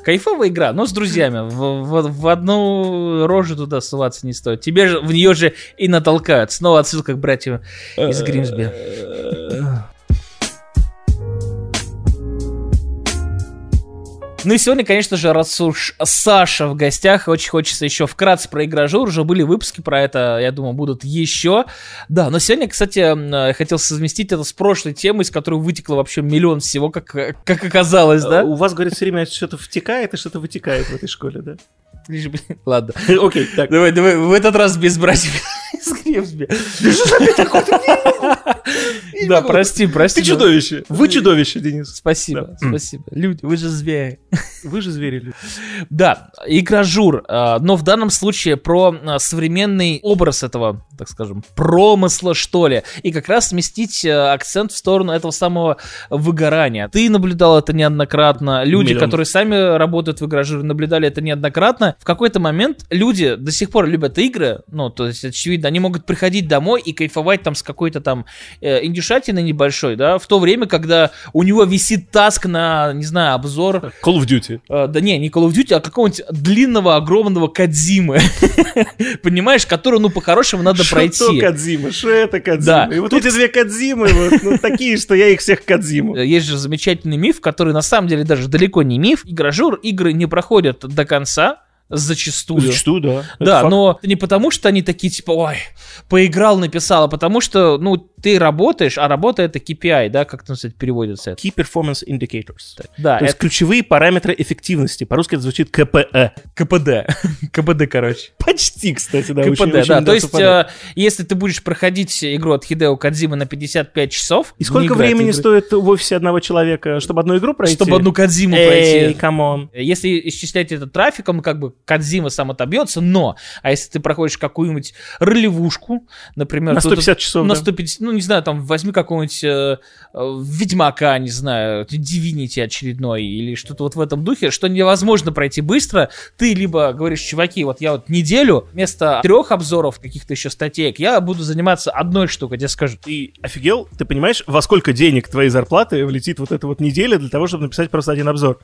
Кайфовая игра, но с друзьями. В, в, в одну рожу туда ссылаться не стоит. Тебе же в нее же и натолкают. Снова отсылка к братьям из Гримсби. Ну и сегодня, конечно же, раз уж Саша в гостях, очень хочется еще вкратце про игражур. Уже были выпуски про это, я думаю, будут еще. Да, но сегодня, кстати, я хотел совместить это с прошлой темой, из которой вытекло вообще миллион всего, как, как оказалось, да? У вас, говорит, все время что-то втекает и что-то вытекает в этой школе, да? Ладно. Окей, так. Давай, давай, в этот раз без братьев из Гремсби. Да, прости, прости. Ты чудовище. Вы чудовище, Денис. Спасибо, спасибо. Люди, вы же звери. Вы же звери, люди. Да, игра Жур, а, но в данном случае про а, современный образ этого, так скажем, промысла, что ли, и как раз сместить а, акцент в сторону этого самого выгорания. Ты наблюдал это неоднократно, люди, которые сами работают в игражуре, наблюдали это неоднократно. В какой-то момент люди до сих пор любят игры, ну, то есть, очевидно, они могут приходить домой и кайфовать там с какой-то там э, индюшатиной небольшой, да, в то время, когда у него висит таск на, не знаю, обзор... Call of Duty. Э, да не, не Call of Duty, а какого-нибудь длинного, огромного Кадзимы. Понимаешь, который, ну, по-хорошему надо пройти. Что Кадзима? Что это Кадзима? И вот эти две Кадзимы, вот, ну, такие, что я их всех Кадзиму. Есть же замечательный миф, который на самом деле даже далеко не миф. Игражур, игры не проходят до конца, Зачастую. Зачастую, да. Да, но не потому, что они такие, типа, ой, поиграл, написал, а потому что, ну, ты работаешь, а работа это KPI, да, как это, кстати, переводится? Key Performance Indicators. Да. То это... есть ключевые параметры эффективности. По-русски это звучит КПЭ. КПД. КПД, короче. Почти, кстати, да. КПД, очень, да. Очень, то есть, э, если ты будешь проходить игру от Хидео Кадзимы на 55 часов... И сколько времени стоит в офисе одного человека, чтобы одну игру пройти? Чтобы одну Кадзиму Эй, пройти. come on. Если исчислять это трафиком, как бы Кадзима сам отобьется, но, а если ты проходишь какую-нибудь ролевушку, например... На 150 часов, На 150, ну, не знаю, там, возьми какого-нибудь э, э, Ведьмака, не знаю, Divinity очередной, или что-то вот в этом духе, что невозможно пройти быстро, ты либо говоришь, чуваки, вот я вот неделю вместо трех обзоров каких-то еще статей, я буду заниматься одной штукой, тебе скажут. Ты офигел? Ты понимаешь, во сколько денег твоей зарплаты влетит вот эта вот неделя для того, чтобы написать просто один обзор?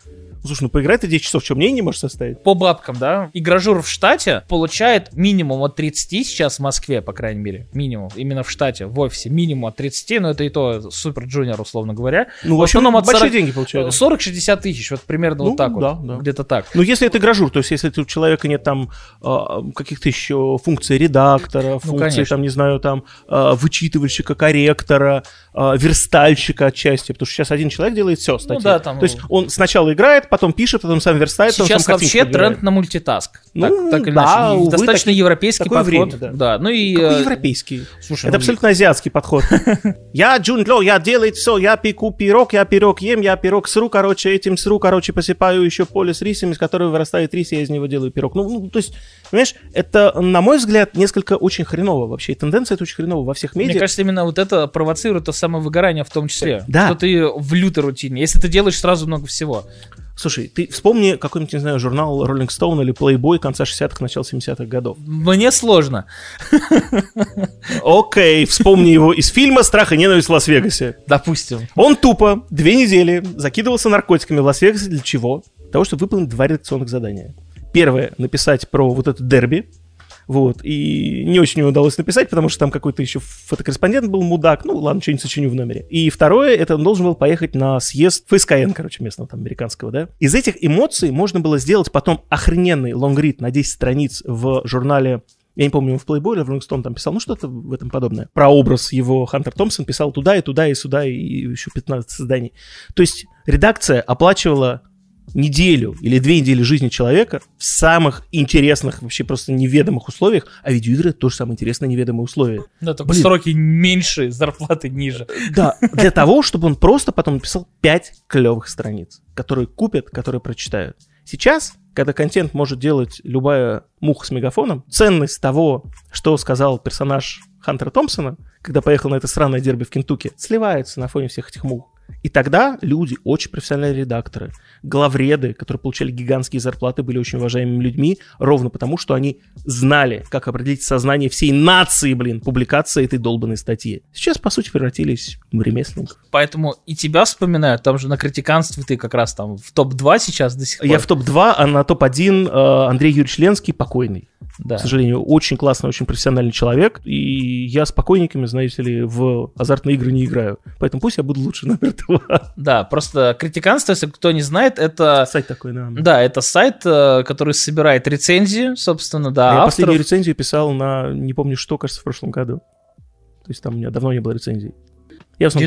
Слушай, ну поиграй ты 10 часов, что мнение не можешь составить? По бабкам, да, игражур в штате получает минимум от 30 сейчас в Москве, по крайней мере. Минимум. Именно в штате, в офисе. Минимум от 30, но это и то супер джуниор, условно говоря. Ну, В основном от большие 40 деньги получают. 40-60 тысяч, вот примерно Ну, вот так да, вот. да. Где-то так. Ну, если это гражур, то есть если у человека нет там а, каких-то еще функций редактора, функций, Ну, конечно. там, не знаю, там, а, вычитывальщика, корректора, а, верстальщика отчасти, потому что сейчас один человек делает все статьи. Ну да, там- То есть он сначала играет, потом пишет, потом сам верстает, потом Сейчас сам вообще подбирает. тренд на мультитаск. Ну, так, так или да, иначе. Увы, Достаточно таки- европейский такое подход. время, да. ну и... Какой э, европейский? Слушай, Это ну, абсолютно азиатский подход. Я Джунло, я делаю все, я пеку пирог, я пирог ем, я пирог сру, короче, этим сру, короче, посыпаю еще поле с рисом, из которого вырастает рис, я из него делаю пирог. Ну, ну, то есть, понимаешь, это, на мой взгляд, несколько очень хреново вообще. И тенденция это очень хреново во всех Мне медиа. кажется, именно вот это провоцирует то самое выгорание в том числе. Да. Что ты в лютой рутине. Если ты делаешь сразу много всего. Слушай, ты вспомни какой-нибудь, не знаю, журнал Rolling Stone или Playboy конца 60-х, начала 70-х годов. Мне сложно. Окей, вспомни его из фильма «Страх и ненависть в Лас-Вегасе». Допустим. Он тупо две недели закидывался наркотиками в Лас-Вегасе для чего? Для того, чтобы выполнить два редакционных задания. Первое — написать про вот это дерби. Вот. И не очень удалось написать, потому что там какой-то еще фотокорреспондент был мудак. Ну, ладно, что-нибудь сочиню в номере. И второе — это он должен был поехать на съезд ФСКН, короче, местного там американского, да. Из этих эмоций можно было сделать потом охрененный лонгрид на 10 страниц в журнале я не помню, в Playboy или в Rolling Stone там писал, ну что-то в этом подобное. Про образ его Хантер Томпсон писал туда и туда и сюда и еще 15 созданий. То есть редакция оплачивала неделю или две недели жизни человека в самых интересных, вообще просто неведомых условиях, а видеоигры тоже самые интересные неведомые условия. Да, только Блин. сроки меньше, зарплаты ниже. Да, для того, чтобы он просто потом написал 5 клевых страниц, которые купят, которые прочитают. Сейчас, когда контент может делать любая муха с мегафоном, ценность того, что сказал персонаж Хантера Томпсона, когда поехал на это сраное дерби в Кентукки, сливается на фоне всех этих мух. И тогда люди, очень профессиональные редакторы, главреды, которые получали гигантские зарплаты, были очень уважаемыми людьми, ровно потому, что они знали, как определить сознание всей нации, блин, публикация этой долбанной статьи. Сейчас, по сути, превратились в ремесленников. Поэтому и тебя вспоминают, там же на критиканстве ты как раз там в топ-2 сейчас до сих пор. Я в топ-2, а на топ-1 э, Андрей Юрьевич Ленский покойный. Да. К сожалению, очень классный, очень профессиональный человек. И я с покойниками, знаете ли, в азартные игры не играю. Поэтому пусть я буду лучше номер два. Да, просто критиканство, если кто не знает, это... Сайт такой, да. Да, это сайт, э, который собирает рецензии, собственно, да, А я авторов. последнюю рецензию писал на, не помню что, кажется, в прошлом году. То есть там у меня давно не было рецензий. Я там-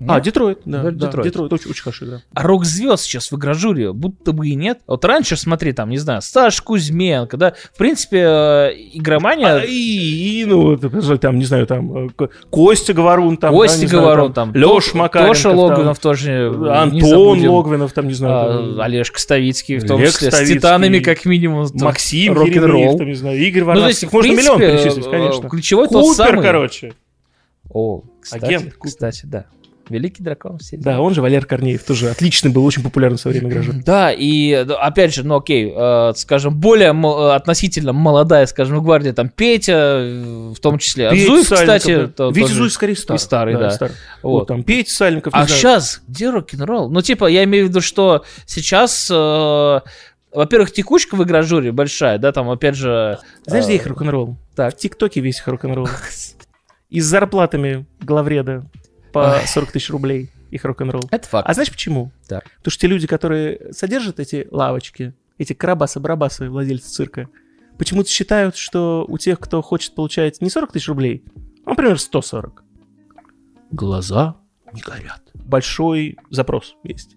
Детройт. А, Нет? Детройт, да. Да, да, Детройт. Детройт. очень, очень хорошая игра. А рок-звезд сейчас в игражуре будто бы и нет. Вот раньше, смотри, там, не знаю, Саш Кузьменко, да, в принципе, э, игромания... А, и, и, ну, там, не знаю, там, э, Ко- Костя Говорун, там, Костя да, знаю, Говорон, там, Леша То- Макаренков, Тоша там, Логвинов тоже э, Антон. Логвинов, там, не знаю, А, там, Олег Ставицкий, в том Олег числе, Ставицкий, с Титанами, как минимум. там, Максим рок-н-ролл. Там, не знаю, Игорь Ну, то Варнавский. есть, в Можно миллион принципе, перечислить, э, конечно. Ключевой тот Купер, самый. короче. О, кстати, Агент кстати, да. Великий дракон. все Да, он же Валер Корнеев, тоже отличный был, очень популярный в свое время граждан. Да, и опять же, ну окей, э, скажем, более э, относительно молодая, скажем, гвардия, там Петя, э, в том числе. Петя Зуев, Сальников, кстати, да. Витя. Зуев скорее старый. и старый, да. старый. Вот. Вот, там Петя Сальников, А знаю. сейчас где рок-н-ролл? Ну, типа, я имею в виду, что сейчас, э, во-первых, текучка в игражуре большая, да, там, опять же... Знаешь, где их рок-н-ролл? Так. В ТикТоке весь их рок-н-ролл. И с зарплатами главреда по Ой. 40 тысяч рублей их рок-н-ролл. Это факт. А знаешь почему? Так. Потому что те люди, которые содержат эти лавочки, эти карабасы-барабасы, владельцы цирка, почему-то считают, что у тех, кто хочет получать не 40 тысяч рублей, а, например, 140. Глаза не горят. Большой запрос есть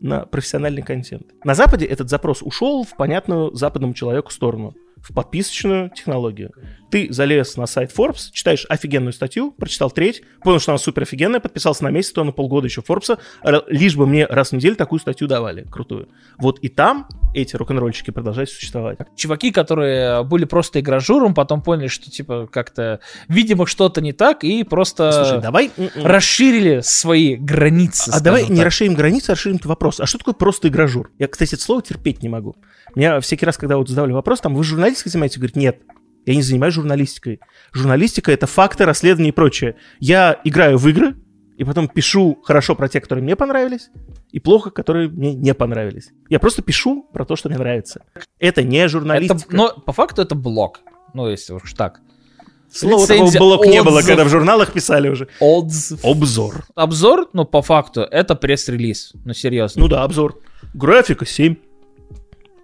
на профессиональный контент. На Западе этот запрос ушел в понятную западному человеку сторону, в подписочную технологию. Ты залез на сайт Forbes, читаешь офигенную статью, прочитал треть, понял, что она супер офигенная, подписался на месяц, то на полгода еще Forbes, лишь бы мне раз в неделю такую статью давали, крутую. Вот и там эти рок-н-ролльщики продолжают существовать. Чуваки, которые были просто игражуром, потом поняли, что, типа, как-то, видимо, что-то не так, и просто Слушай, давай... расширили свои границы. А давай скажем не так. расширим границы, а расширим вопрос. А что такое просто игражур? Я, кстати, это слово терпеть не могу. Меня всякий раз, когда вот задавали вопрос, там, вы журналистикой занимаетесь? Говорит, нет, я не занимаюсь журналистикой. Журналистика — это факты, расследования и прочее. Я играю в игры, и потом пишу хорошо про те, которые мне понравились, и плохо, которые мне не понравились. Я просто пишу про то, что мне нравится. Это не журналистика. Это, но по факту это блог. Ну, если уж так. Слова такого Лицензия блог не было, отзыв. когда в журналах писали уже. Отзыв. Обзор. Обзор, ну, по факту, это пресс-релиз. Ну, серьезно. Ну да, обзор. Графика 7.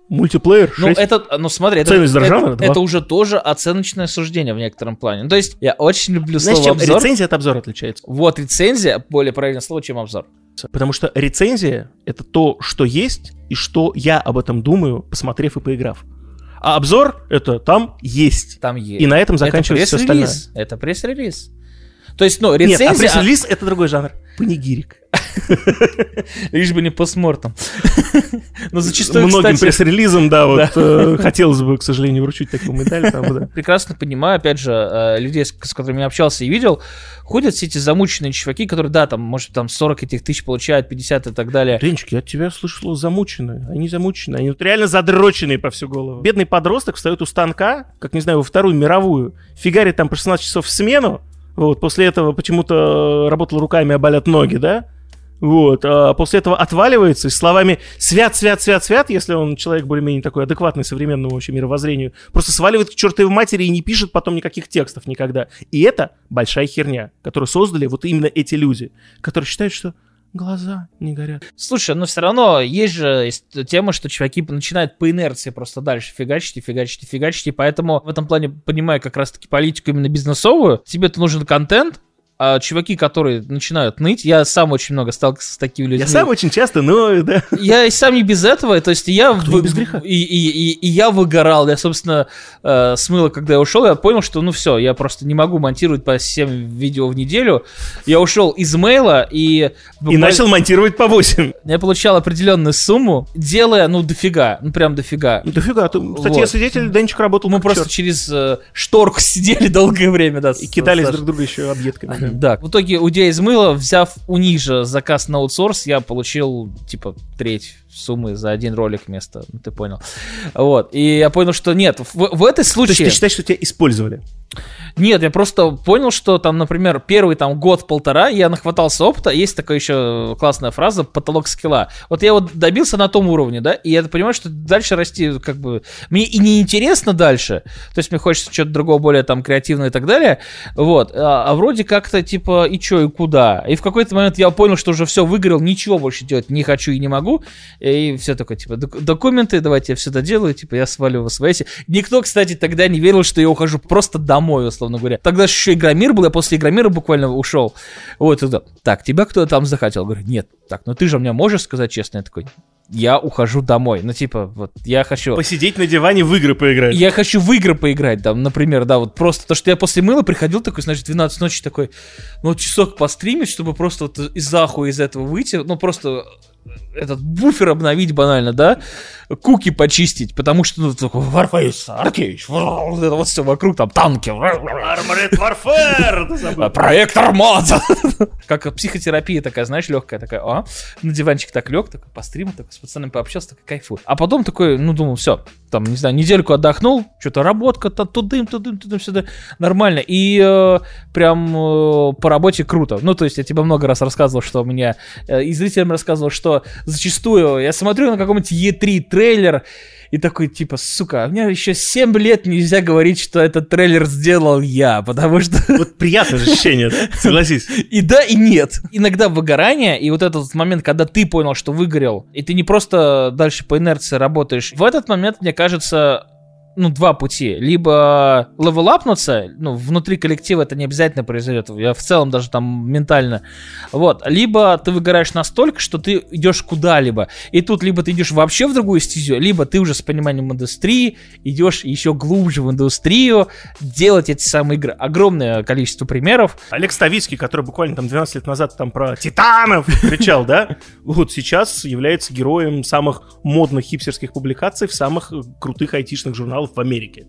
Мультиплеер 6. Ну, это, ну, смотри, это, Ценность это, это уже тоже оценочное суждение в некотором плане. Ну, то есть, я очень люблю Знаешь, слово чем обзор. рецензия от обзора отличается? Вот, рецензия, более правильное слово, чем обзор. Потому что рецензия — это то, что есть, и что я об этом думаю, посмотрев и поиграв. А обзор — это там есть. Там есть. И на этом это заканчивается все остальное. пресс-релиз. Это пресс-релиз. То есть, ну, Нет, рецензия... а пресс-релиз — это другой жанр. Панигирик. Лишь бы не постмортом. Но зачастую, Многим кстати, пресс-релизам, да, вот э, хотелось бы, к сожалению, вручить такую медаль. там, да. прекрасно понимаю, опять же, э, людей, с которыми я общался и видел, ходят все эти замученные чуваки, которые, да, там, может, там 40 этих тысяч получают, 50 и так далее. Денечки, я от тебя слышу слово замученные. Они замученные, они вот реально задроченные по всю голову. Бедный подросток встает у станка, как, не знаю, во Вторую мировую, фигарит там по 16 часов в смену, вот, после этого почему-то э, работал руками, а болят ноги, да? Вот, а после этого отваливается и словами «свят, свят, свят, свят», если он человек более-менее такой адекватный современному вообще мировоззрению, просто сваливает к чертовой матери и не пишет потом никаких текстов никогда. И это большая херня, которую создали вот именно эти люди, которые считают, что глаза не горят. Слушай, но все равно есть же тема, что чуваки начинают по инерции просто дальше фигачить и фигачить и фигачить, и поэтому в этом плане понимаю как раз-таки политику именно бизнесовую. Тебе-то нужен контент, а чуваки, которые начинают ныть, я сам очень много сталкивался с такими людьми. Я сам очень часто, но да. Я и сам не без этого, то есть я Кто не без греха? И, и, и, и я выгорал, я собственно э, смыло, когда я ушел, я понял, что ну все, я просто не могу монтировать по 7 видео в неделю. Я ушел из мейла и И начал монтировать по 8. я получал определенную сумму, делая ну дофига, ну прям дофига. Ну дофига. Ты- Кстати, Вот. я свидетель, Денчик работал Мы просто черт. через э, шторку сидели долгое время, да. И с- кидались Сашей. друг друга еще объедками. Да. В итоге у Идея из мыла, взяв у них же заказ на аутсорс, я получил, типа, треть суммы за один ролик вместо, ну, ты понял. Вот. И я понял, что нет, в, в этой То есть случае... ты считаешь, что тебя использовали? Нет, я просто понял, что там, например, первый там год-полтора я нахватался опыта, есть такая еще классная фраза «потолок скилла». Вот я вот добился на том уровне, да, и я понимаю, что дальше расти как бы... Мне и не интересно дальше, то есть мне хочется что-то другого, более там креативного и так далее, вот, а, а вроде как-то типа и чё, и куда. И в какой-то момент я понял, что уже все выиграл, ничего больше делать не хочу и не могу, и все такое, типа, «Док- документы, давайте я все доделаю, типа, я сваливаю в свояси. Никто, кстати, тогда не верил, что я ухожу просто домой, условно говоря. Тогда еще Игромир был, я после Игромира буквально ушел. Вот, тогда, так, тебя кто там захотел? Говорю, нет, так, ну ты же мне можешь сказать честно? Я такой, я ухожу домой. Ну, типа, вот, я хочу... Посидеть на диване в игры поиграть. Я хочу в игры поиграть, там, например, да, вот просто то, что я после мыла приходил такой, знаешь, 12 ночи такой, ну, вот часок постримить, чтобы просто вот из ахуя из этого выйти, ну, просто этот буфер обновить банально, да, куки почистить, потому что, ну, такой, Warface, Arcade, вот это вот все вокруг, там, танки, Armored Warfare! а, проектор мод. Как психотерапия такая, знаешь, легкая такая, а, на диванчик так лег, такой по стриму, такой с пацанами пообщался, такой кайфую. А потом такой, ну, думал, все, там, не знаю, недельку отдохнул, что-то работка, то тудым, тудым, тудым, сюда, нормально. И э, прям э, по работе круто. Ну, то есть я тебе много раз рассказывал, что у меня, э, и зрителям рассказывал, что зачастую я смотрю на какой-нибудь E3 трейлер, и такой, типа, сука, у меня еще 7 лет нельзя говорить, что этот трейлер сделал я, потому что... Вот приятное ощущение, да? Согласись. И да, и нет. Иногда выгорание, и вот этот момент, когда ты понял, что выгорел, и ты не просто дальше по инерции работаешь, в этот момент, мне кажется, ну, два пути. Либо левелапнуться, ну, внутри коллектива это не обязательно произойдет, я в целом даже там ментально. Вот. Либо ты выгораешь настолько, что ты идешь куда-либо. И тут либо ты идешь вообще в другую стезю, либо ты уже с пониманием индустрии идешь еще глубже в индустрию, делать эти самые игры. Огромное количество примеров. Олег Ставицкий, который буквально там 12 лет назад там про титанов кричал, да? Вот сейчас является героем самых модных хипстерских публикаций в самых крутых айтишных журналах в Америке.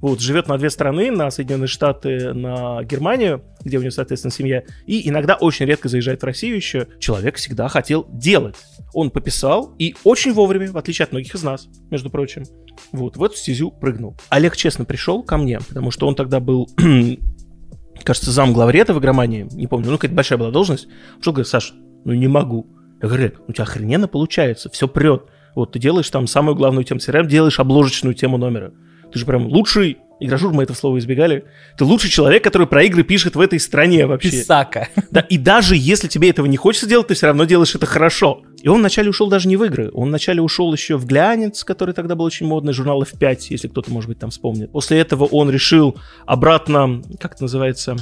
Вот, живет на две страны, на Соединенные Штаты, на Германию, где у него, соответственно, семья, и иногда очень редко заезжает в Россию еще. Человек всегда хотел делать. Он пописал, и очень вовремя, в отличие от многих из нас, между прочим, вот, в эту стезю прыгнул. Олег честно пришел ко мне, потому что он тогда был кажется, зам главрета в игромании, не помню, ну, какая-то большая была должность, что говорит, Саш, ну не могу. Я говорю, у тебя охрененно получается, все прет. Вот ты делаешь там самую главную тему CRM, делаешь обложечную тему номера. Ты же прям лучший Игражур, мы этого слова избегали. Ты лучший человек, который про игры пишет в этой стране вообще. Писака. Да, и даже если тебе этого не хочется делать, ты все равно делаешь это хорошо. И он вначале ушел даже не в игры. Он вначале ушел еще в глянец, который тогда был очень модный, журнал F5, если кто-то, может быть, там вспомнит. После этого он решил обратно, как это называется,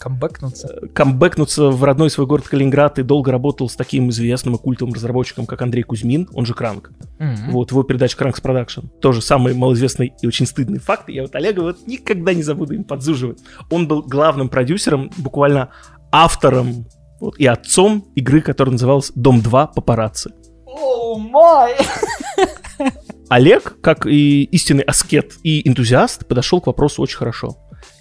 Камбэкнуться. камбэкнуться в родной свой город Калининград и долго работал с таким известным и культовым разработчиком, как Андрей Кузьмин, он же Кранк. Мгм. Вот, его передача KranX Productions. Тоже самый малоизвестный и очень стыдный факт. Я вот Олега вот никогда не забуду им подзуживать. Он был главным продюсером, буквально автором вот, и отцом игры, которая называлась «Дом 2. Папарацци». Oh my! Олег, как и истинный аскет и энтузиаст, подошел к вопросу очень хорошо.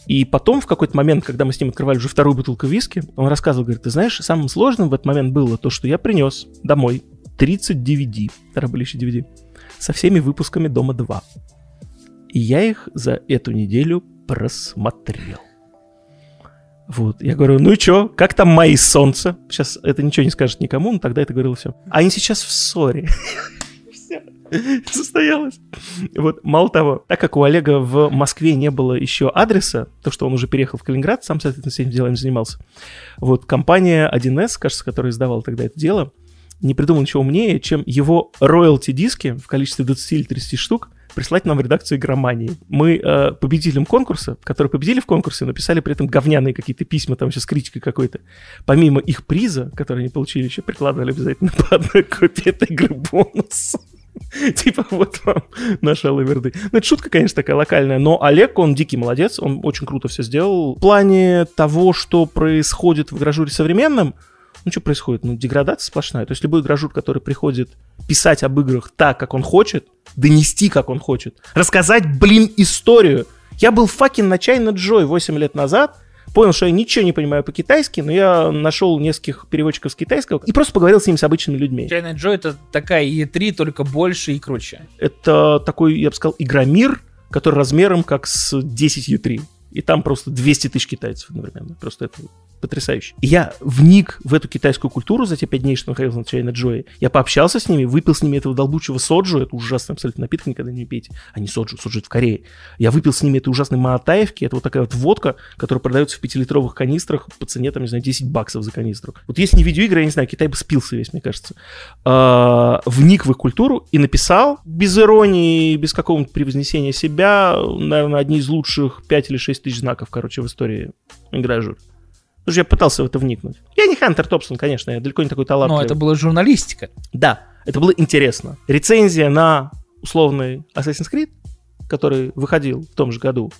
И потом, в какой-то момент, когда мы с ним открывали уже вторую бутылку виски, он рассказывал, говорит, ты знаешь, самым сложным в этот момент было то, что я принес домой 30 DVD, тогда были DVD, со всеми выпусками «Дома 2». И я их за эту неделю просмотрел. Вот, я говорю, ну и чё, как там мои солнце? Сейчас это ничего не скажет никому, но тогда это говорило все. Они сейчас в ссоре. Состоялось. Вот, мало того, так как у Олега в Москве не было еще адреса, то, что он уже переехал в Калининград, сам, соответственно, этим делом занимался, вот, компания 1С, кажется, которая издавала тогда это дело, не придумал ничего умнее, чем его роялти диски в количестве 20 или 30 штук прислать нам в редакцию игромании. Мы э, победителям конкурса, которые победили в конкурсе, написали при этом говняные какие-то письма, там еще с какой-то. Помимо их приза, который они получили, еще прикладывали обязательно по одной копии этой игры бонус. Типа, вот вам наша Лаверды. Ну, это шутка, конечно, такая локальная, но Олег, он дикий молодец, он очень круто все сделал. В плане того, что происходит в гражуре современном, ну, что происходит? Ну, деградация сплошная. То есть любой гражур, который приходит писать об играх так, как он хочет, донести, как он хочет, рассказать, блин, историю. Я был факин на чайно Джой 8 лет назад, понял, что я ничего не понимаю по-китайски, но я нашел нескольких переводчиков с китайского и просто поговорил с ними, с обычными людьми. Чайный Джо это такая E3, только больше и круче. Это такой, я бы сказал, игромир, который размером как с 10 U3. И там просто 200 тысяч китайцев одновременно. Просто это потрясающе. Я вник в эту китайскую культуру за те пять дней, что находился на чайной Джои. Я пообщался с ними, выпил с ними этого долбучего соджу, это ужасный абсолютно напиток, никогда не пейте. А соджу, соджу в Корее. Я выпил с ними этой ужасной маатаевки, это вот такая вот водка, которая продается в пятилитровых канистрах по цене, там, не знаю, 10 баксов за канистру. Вот если не видеоигры, я не знаю, Китай бы спился весь, мне кажется. А, вник в их культуру и написал без иронии, без какого-нибудь превознесения себя, наверное, одни из лучших 5 или 6 тысяч знаков, короче, в истории игражур. Потому что я пытался в это вникнуть. Я не Хантер Топсон, конечно, я далеко не такой талантливый. Но это была журналистика. Да, это было интересно. Рецензия на условный Assassin's Creed, который выходил в том же году,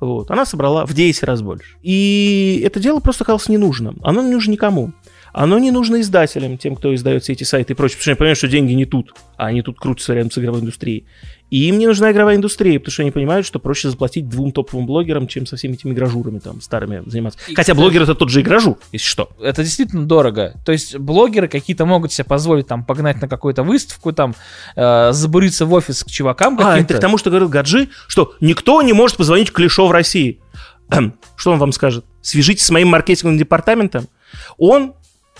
вот, она собрала в 10 раз больше. И это дело просто оказалось ненужным. Оно не нужно никому. Оно не нужно издателям, тем, кто издает все эти сайты и прочее, потому что они понимают, что деньги не тут, а они тут крутятся рядом с игровой индустрией. И им не нужна игровая индустрия, потому что они понимают, что проще заплатить двум топовым блогерам, чем со всеми этими игражурами там старыми заниматься. И, Хотя кстати- блогер это тот же игражур, если что. Это действительно дорого. То есть блогеры какие-то могут себе позволить там погнать на какую-то выставку, там э, забуриться в офис к чувакам А, это к тому, что говорил Гаджи, что никто не может позвонить Клишо в России. Что он вам скажет? Свяжитесь с моим маркетинговым департаментом. Он,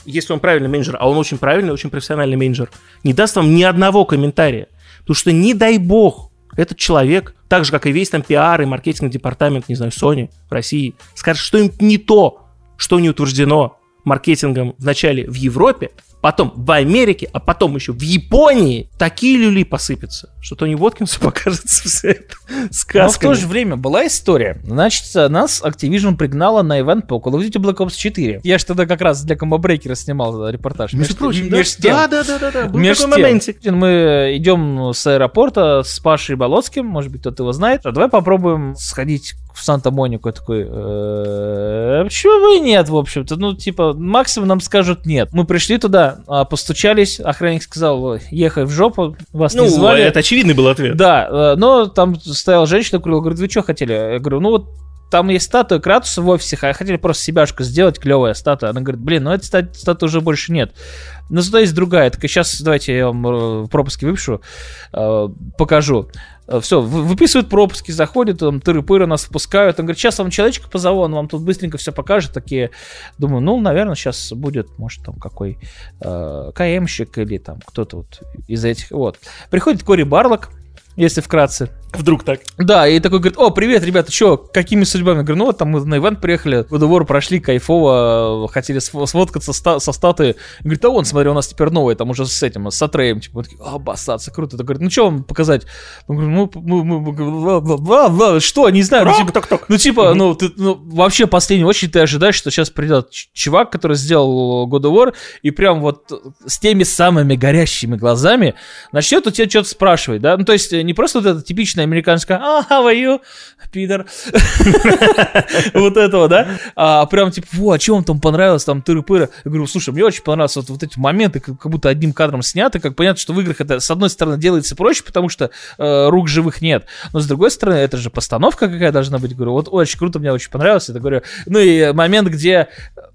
если он правильный менеджер, а он очень правильный, очень профессиональный менеджер, не даст вам ни одного комментария. Потому что, не дай бог, этот человек, так же, как и весь там пиар и маркетинговый департамент, не знаю, Sony в России, скажет что-нибудь не то, что не утверждено маркетингом вначале в Европе, потом в Америке, а потом еще в Японии, такие люли посыпятся, что Тони Уоткинсу покажется все это Но в сказками. то же время была история. Значит, нас Activision пригнала на ивент по Call of Duty Black Ops 4. Я же тогда как раз для комбо-брейкера снимал репортаж. Между Меж- прочим, да? меж тем. да, да, да, да, да, был Меж такой тем, моментик. мы идем с аэропорта с Пашей Болоцким, может быть, кто-то его знает. А давай попробуем сходить в Санта-Монику. Я такой, «Э, почему бы и нет, в общем-то? Ну, типа, максимум нам скажут нет. Мы пришли туда, а, постучались, охранник сказал, «Ой, ехай в жопу, вас не Ну, звали. это очевидный был ответ. Да, э, но там стояла женщина, курила, говорит, вы что хотели? Я говорю, ну вот там есть статуя Кратуса в офисе, а хотели просто себяшку сделать, клевая статуя. Она говорит, блин, ну этой стат- статуи уже больше нет. Но зато есть другая. Так сейчас давайте я вам э, в пропуске выпишу, покажу. Все, выписывают пропуски, заходят, там тыры-пыры нас впускают. Он говорит, сейчас вам человечка позову, он вам тут быстренько все покажет. Такие, думаю, ну, наверное, сейчас будет, может, там какой э, КМщик или там кто-то вот из этих. Вот. Приходит Кори Барлок, если вкратце. Вдруг так. Да, и такой говорит, о, привет, ребята, что, какими судьбами? Я говорю, ну вот там мы на ивент приехали, в War прошли, кайфово, хотели сфоткаться со статуей. Говорит, а вон, смотри, у нас теперь новый, там уже с этим, с Атреем, типа, такие, обоссаться, круто. Так говорит, ну что вам показать? Говорит, ну, мы, мы, мы, что, не знаю, ну, типа, ну, типа, ну, ты, ну, вообще, последнюю очередь ты ожидаешь, что сейчас придет чувак, который сделал God of War, и прям вот с теми самыми горящими глазами начнет у тебя что-то спрашивать, да? Ну, то есть, не просто вот это типичное типичная американская «А, how are you?» пидор. вот этого, да? А прям типа, во, а что вам там понравилось, там тыры-пыры. Я говорю, слушай, мне очень понравилось вот, эти моменты, как, как будто одним кадром сняты, как понятно, что в играх это, с одной стороны, делается проще, потому что э, рук живых нет, но с другой стороны, это же постановка какая должна быть. Говорю, вот очень круто, мне очень понравилось. Это говорю, ну и момент, где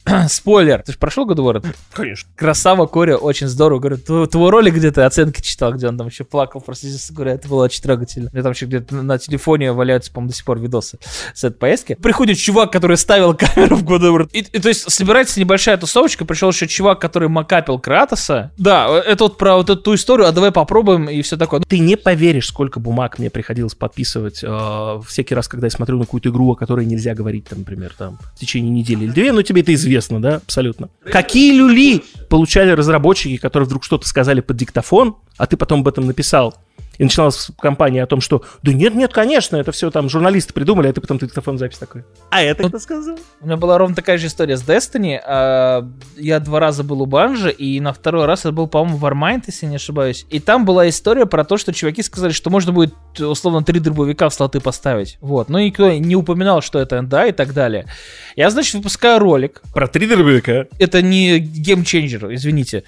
спойлер, ты же прошел God of War? Конечно. Красава Кори, очень здорово. Говорю, твой, твой ролик где то оценки читал, где он там еще плакал, просто здесь, говорю, это было очень трогательно. Мне там еще где-то на телефоне валяются, по-моему, до сих пор видосы с этой поездки. Приходит чувак, который ставил камеру в God of War. И, и, то есть собирается небольшая тусовочка, пришел еще чувак, который макапил Кратоса. Да, это вот про вот эту ту историю, а давай попробуем и все такое. Ты не поверишь, сколько бумаг мне приходилось подписывать э, всякий раз, когда я смотрю на какую-то игру, о которой нельзя говорить, там, например, там, в течение недели или две, но тебе это известно, да, абсолютно. Какие люли получали разработчики, которые вдруг что-то сказали под диктофон, а ты потом об этом написал? И начиналась компания о том, что да нет, нет, конечно, это все там журналисты придумали, а ты потом диктофон запись такой. А это кто сказал? У меня была ровно такая же история с Destiny. А, я два раза был у Банжи, и на второй раз это был, по-моему, Warmind, если не ошибаюсь. И там была история про то, что чуваки сказали, что можно будет, условно, три дробовика в слоты поставить. Вот. Но никто не упоминал, что это NDA и так далее. Я, значит, выпускаю ролик. Про три дробовика? Это не геймченджер, извините.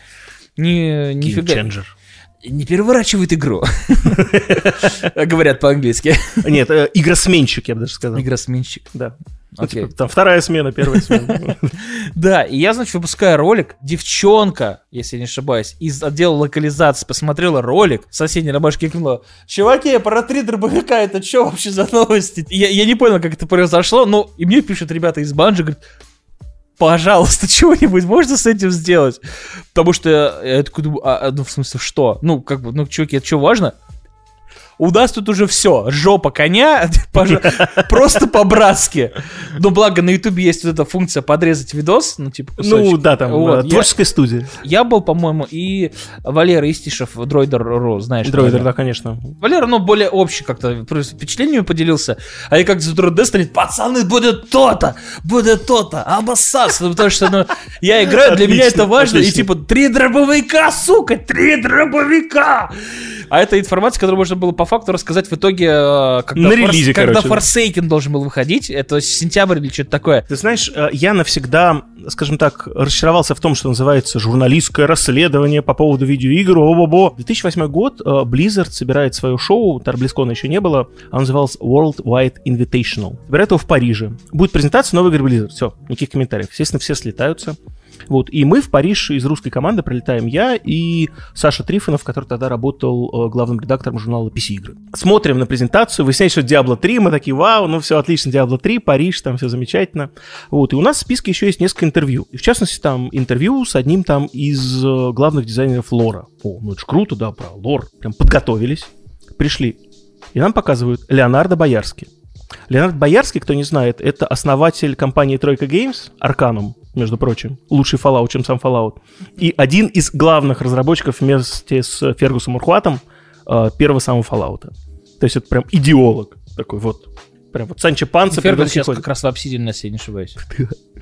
Не, нифига. Геймченджер не переворачивает игру. Говорят по-английски. Нет, э, игросменщик, я бы даже сказал. Игросменщик. Да. Ну, типа, там вторая смена, первая смена. Да, и я, значит, выпускаю ролик. Девчонка, если не ошибаюсь, из отдела локализации посмотрела ролик, соседней на башке крикнула, чуваки, про три дробовика, это что вообще за новости? Я, я не понял, как это произошло, но и мне пишут ребята из Банжи, говорят, пожалуйста, чего-нибудь можно с этим сделать? Потому что я, такой думаю, а, ну, в смысле, что? Ну, как бы, ну, чуваки, это что, важно? У нас тут уже все, жопа коня, просто по-братски. Но благо на ютубе есть вот эта функция подрезать видос, ну типа кусочек. Ну да, там вот. творческая я, студия. Я был, по-моему, и Валера Истишев, Дройдер.ру, знаешь. Дройдер, да, конечно. Валера, ну, более общий как-то впечатлениями поделился. А я как за Дройдер пацаны, будет то-то, будет то-то, обоссаться. Потому что, ну, я играю, для меня это важно. И типа, три дробовика, сука, три дробовика. А это информация, которую можно было по факту рассказать в итоге, э, когда, На релизе, Форс... когда Форсейкен должен был выходить. Это сентябрь или что-то такое. Ты знаешь, э, я навсегда, скажем так, расчаровался в том, что называется журналистское расследование по поводу видеоигр. О-бо-бо. 2008 год, э, Blizzard собирает свое шоу, Тарблискона еще не было, оно называлось World Wide Invitational. Собирает его в Париже. Будет презентация новой игры Blizzard. Все, никаких комментариев. Естественно, все слетаются. Вот, и мы в Париж из русской команды прилетаем я и Саша Трифонов, который тогда работал э, главным редактором журнала PC игры. Смотрим на презентацию, выясняется, что Diablo 3, мы такие, вау, ну все отлично, Diablo 3, Париж, там все замечательно. Вот, и у нас в списке еще есть несколько интервью. И в частности, там интервью с одним там из э, главных дизайнеров лора. О, ну это же круто, да, про лор. Прям подготовились, пришли. И нам показывают Леонардо Боярский. Леонард Боярский, кто не знает, это основатель компании Тройка Games, Arcanum, между прочим. Лучший Fallout, чем сам Fallout. И один из главных разработчиков вместе с Фергусом Урхуатом э, первого самого Fallout. То есть это прям идеолог такой вот. Прям вот Санчо Панца. Фергус сейчас ходит. как раз в Obsidian, если не ошибаюсь.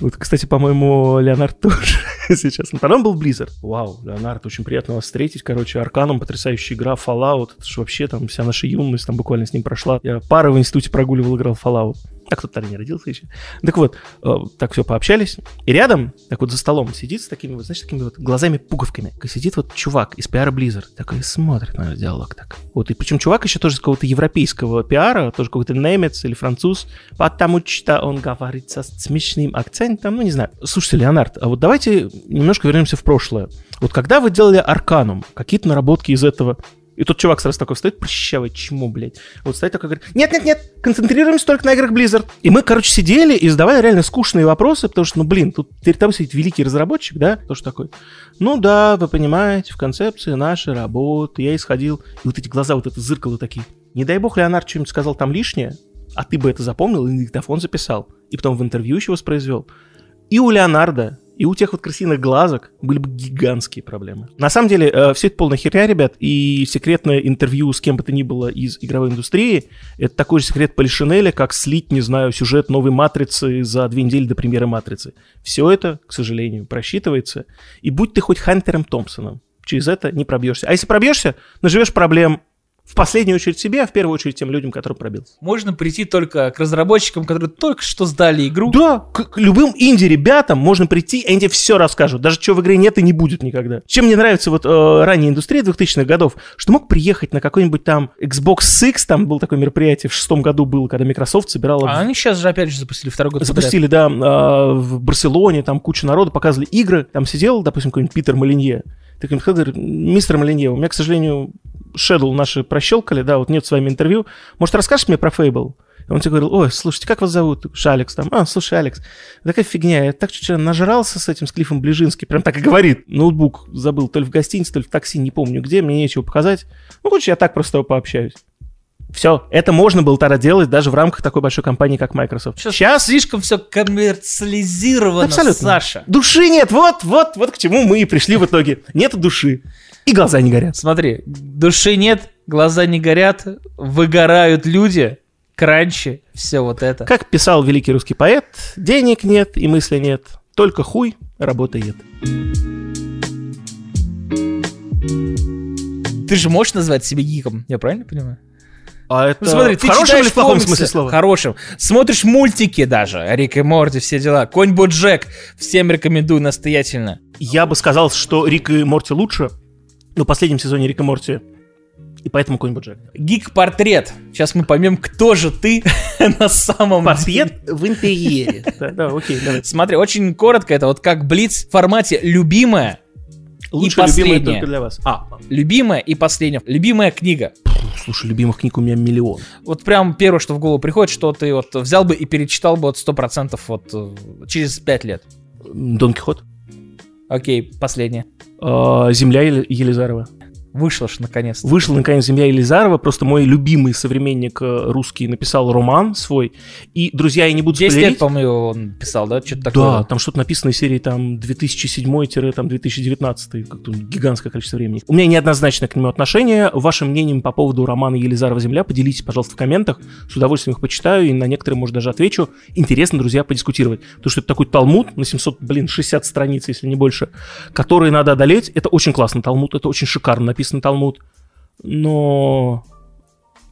Вот, кстати, по-моему, Леонард тоже сейчас. Ну, потом был Blizzard. Вау, Леонард, очень приятно вас встретить. Короче, Арканом, потрясающая игра, Fallout. Это же вообще там вся наша юность там буквально с ним прошла. Я пары в институте прогуливал, играл в Fallout. А кто-то тогда не родился еще. Так вот, э, так все пообщались. И рядом, так вот за столом сидит с такими вот, знаешь, такими вот глазами-пуговками. Сидит вот чувак из пиара Blizzard. Такой смотрит на диалог так. Вот, и причем чувак еще тоже из какого-то европейского пиара, тоже какой-то немец или француз, потому что он говорит со смешным акцентом, ну, не знаю. Слушайте, Леонард, а вот давайте немножко вернемся в прошлое. Вот когда вы делали Арканум, какие-то наработки из этого и тут чувак сразу такой встает, прыщавый, чему, блядь? Вот стоит такой, говорит, нет-нет-нет, концентрируемся только на играх Blizzard. И мы, короче, сидели и задавали реально скучные вопросы, потому что, ну, блин, тут перед тобой сидит великий разработчик, да? Тоже такой, ну да, вы понимаете, в концепции нашей работы я исходил. И вот эти глаза, вот это зыркало такие. Не дай бог Леонард что-нибудь сказал там лишнее, а ты бы это запомнил и диктофон записал. И потом в интервью еще воспроизвел. И у Леонарда и у тех вот крысиных глазок были бы гигантские проблемы. На самом деле, э, все это полная херня, ребят, и секретное интервью с кем бы то ни было из игровой индустрии, это такой же секрет Полишинеля, как слить, не знаю, сюжет новой «Матрицы» за две недели до премьеры «Матрицы». Все это, к сожалению, просчитывается. И будь ты хоть Хантером Томпсоном, через это не пробьешься. А если пробьешься, наживешь проблем в последнюю очередь себе, а в первую очередь тем людям, которые пробился. Можно прийти только к разработчикам, которые только что сдали игру. Да, к, к любым инди-ребятам можно прийти, и они все расскажут. Даже чего в игре нет и не будет никогда. Чем мне нравится вот э, ранняя индустрия 2000-х годов, что мог приехать на какой-нибудь там Xbox Six, там был такое мероприятие в шестом году было, когда Microsoft собирала... А они сейчас же опять же запустили второй год Запустили, подряд. да, э, в Барселоне, там куча народу, показывали игры, там сидел, допустим, какой-нибудь Питер Малинье, так им сказал, мистер Малинье, у меня, к сожалению, Shadow наши прощелкали, да, вот нет с вами интервью. Может, расскажешь мне про? И он тебе говорил, ой, слушайте, как вас зовут? Алекс там. А, слушай, Алекс, такая фигня, я так чуть-чуть нажрался с этим, с Клиффом Ближински, прям так и говорит. Ноутбук забыл то ли в гостинице, то ли в такси, не помню где, мне нечего показать. Ну, лучше я так просто пообщаюсь. Все, это можно было тогда делать даже в рамках такой большой компании, как Microsoft. Сейчас, Сейчас слишком все коммерциализировано, Абсолютно. Саша. Души нет, вот, вот, вот к чему мы и пришли в итоге. Нет души. И глаза не горят. Смотри, души нет, глаза не горят, выгорают люди, кранчи, все вот это. Как писал великий русский поэт, денег нет и мысли нет, только хуй работает. Ты же можешь назвать себя гиком, я правильно понимаю? А это ну, смотри, в ты хорошем или в плохом комиксы, смысле слова? Хорошем. Смотришь мультики даже, Рик и Морти, все дела. Конь Боджек, всем рекомендую настоятельно. Я бы сказал, что Рик и Морти лучше, в последнем сезоне Рик и Морти и поэтому Конь Боджек. Гик-портрет. Сейчас мы поймем, кто же ты на самом деле. Портрет в интерьере. Да, окей, давай. Смотри, очень коротко, это вот как Блиц в формате любимая Лучше и последняя. только для вас. А, любимая и последняя. Любимая книга. Слушай, любимых книг у меня миллион. Вот прям первое, что в голову приходит, что ты вот взял бы и перечитал бы вот 100% вот э, через 5 лет. Дон Кихот. Окей, последняя. А, Земля Елизарова. Вышла ж наконец. Вышла наконец «Земля Елизарова». Просто мой любимый современник э, русский написал роман свой. И, друзья, я не буду 10 спойлерить. лет, по-моему, он писал, да? Что-то такое. Да, там что-то написано из серии там 2007-2019. Как-то гигантское количество времени. У меня неоднозначное к нему отношение. Вашим мнением по поводу романа Елизарова «Земля» поделитесь, пожалуйста, в комментах. С удовольствием их почитаю и на некоторые, может, даже отвечу. Интересно, друзья, подискутировать. Потому что это такой талмуд на 700, блин, 60 страниц, если не больше, которые надо одолеть. Это очень классно талмуд, это очень шикарно написано написан Талмуд, но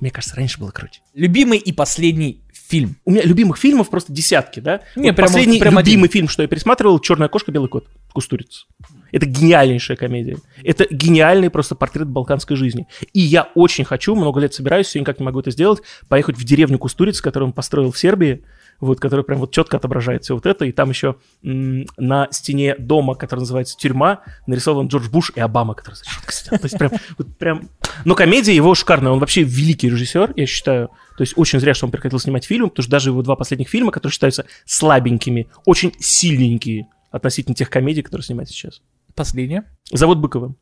мне кажется, раньше было круче. Любимый и последний фильм. У меня любимых фильмов просто десятки, да? Не, вот прямо, последний прямо любимый один. фильм, что я пересматривал, «Черная кошка, белый кот», Кустурица. Это гениальнейшая комедия. Это гениальный просто портрет балканской жизни. И я очень хочу, много лет собираюсь, все никак не могу это сделать, поехать в деревню Кустуриц, которую он построил в Сербии, вот, который прям вот четко отображает все вот это. И там еще м- на стене дома, который называется «Тюрьма», нарисован Джордж Буш и Обама, который за решеткой сидят. То есть прям, вот прям... Но комедия его шикарная, он вообще великий режиссер, я считаю. То есть очень зря, что он прекратил снимать фильм, потому что даже его два последних фильма, которые считаются слабенькими, очень сильненькие относительно тех комедий, которые снимает сейчас. Последнее. Завод Быкова.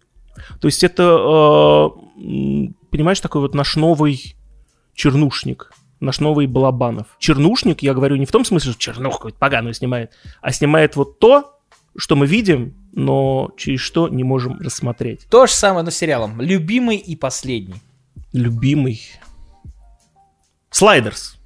То есть это, э, понимаешь, такой вот наш новый чернушник – наш новый Балабанов. Чернушник, я говорю не в том смысле, что чернух какой-то поганую снимает, а снимает вот то, что мы видим, но через что не можем рассмотреть. То же самое, но с сериалом. Любимый и последний. Любимый. Слайдерс.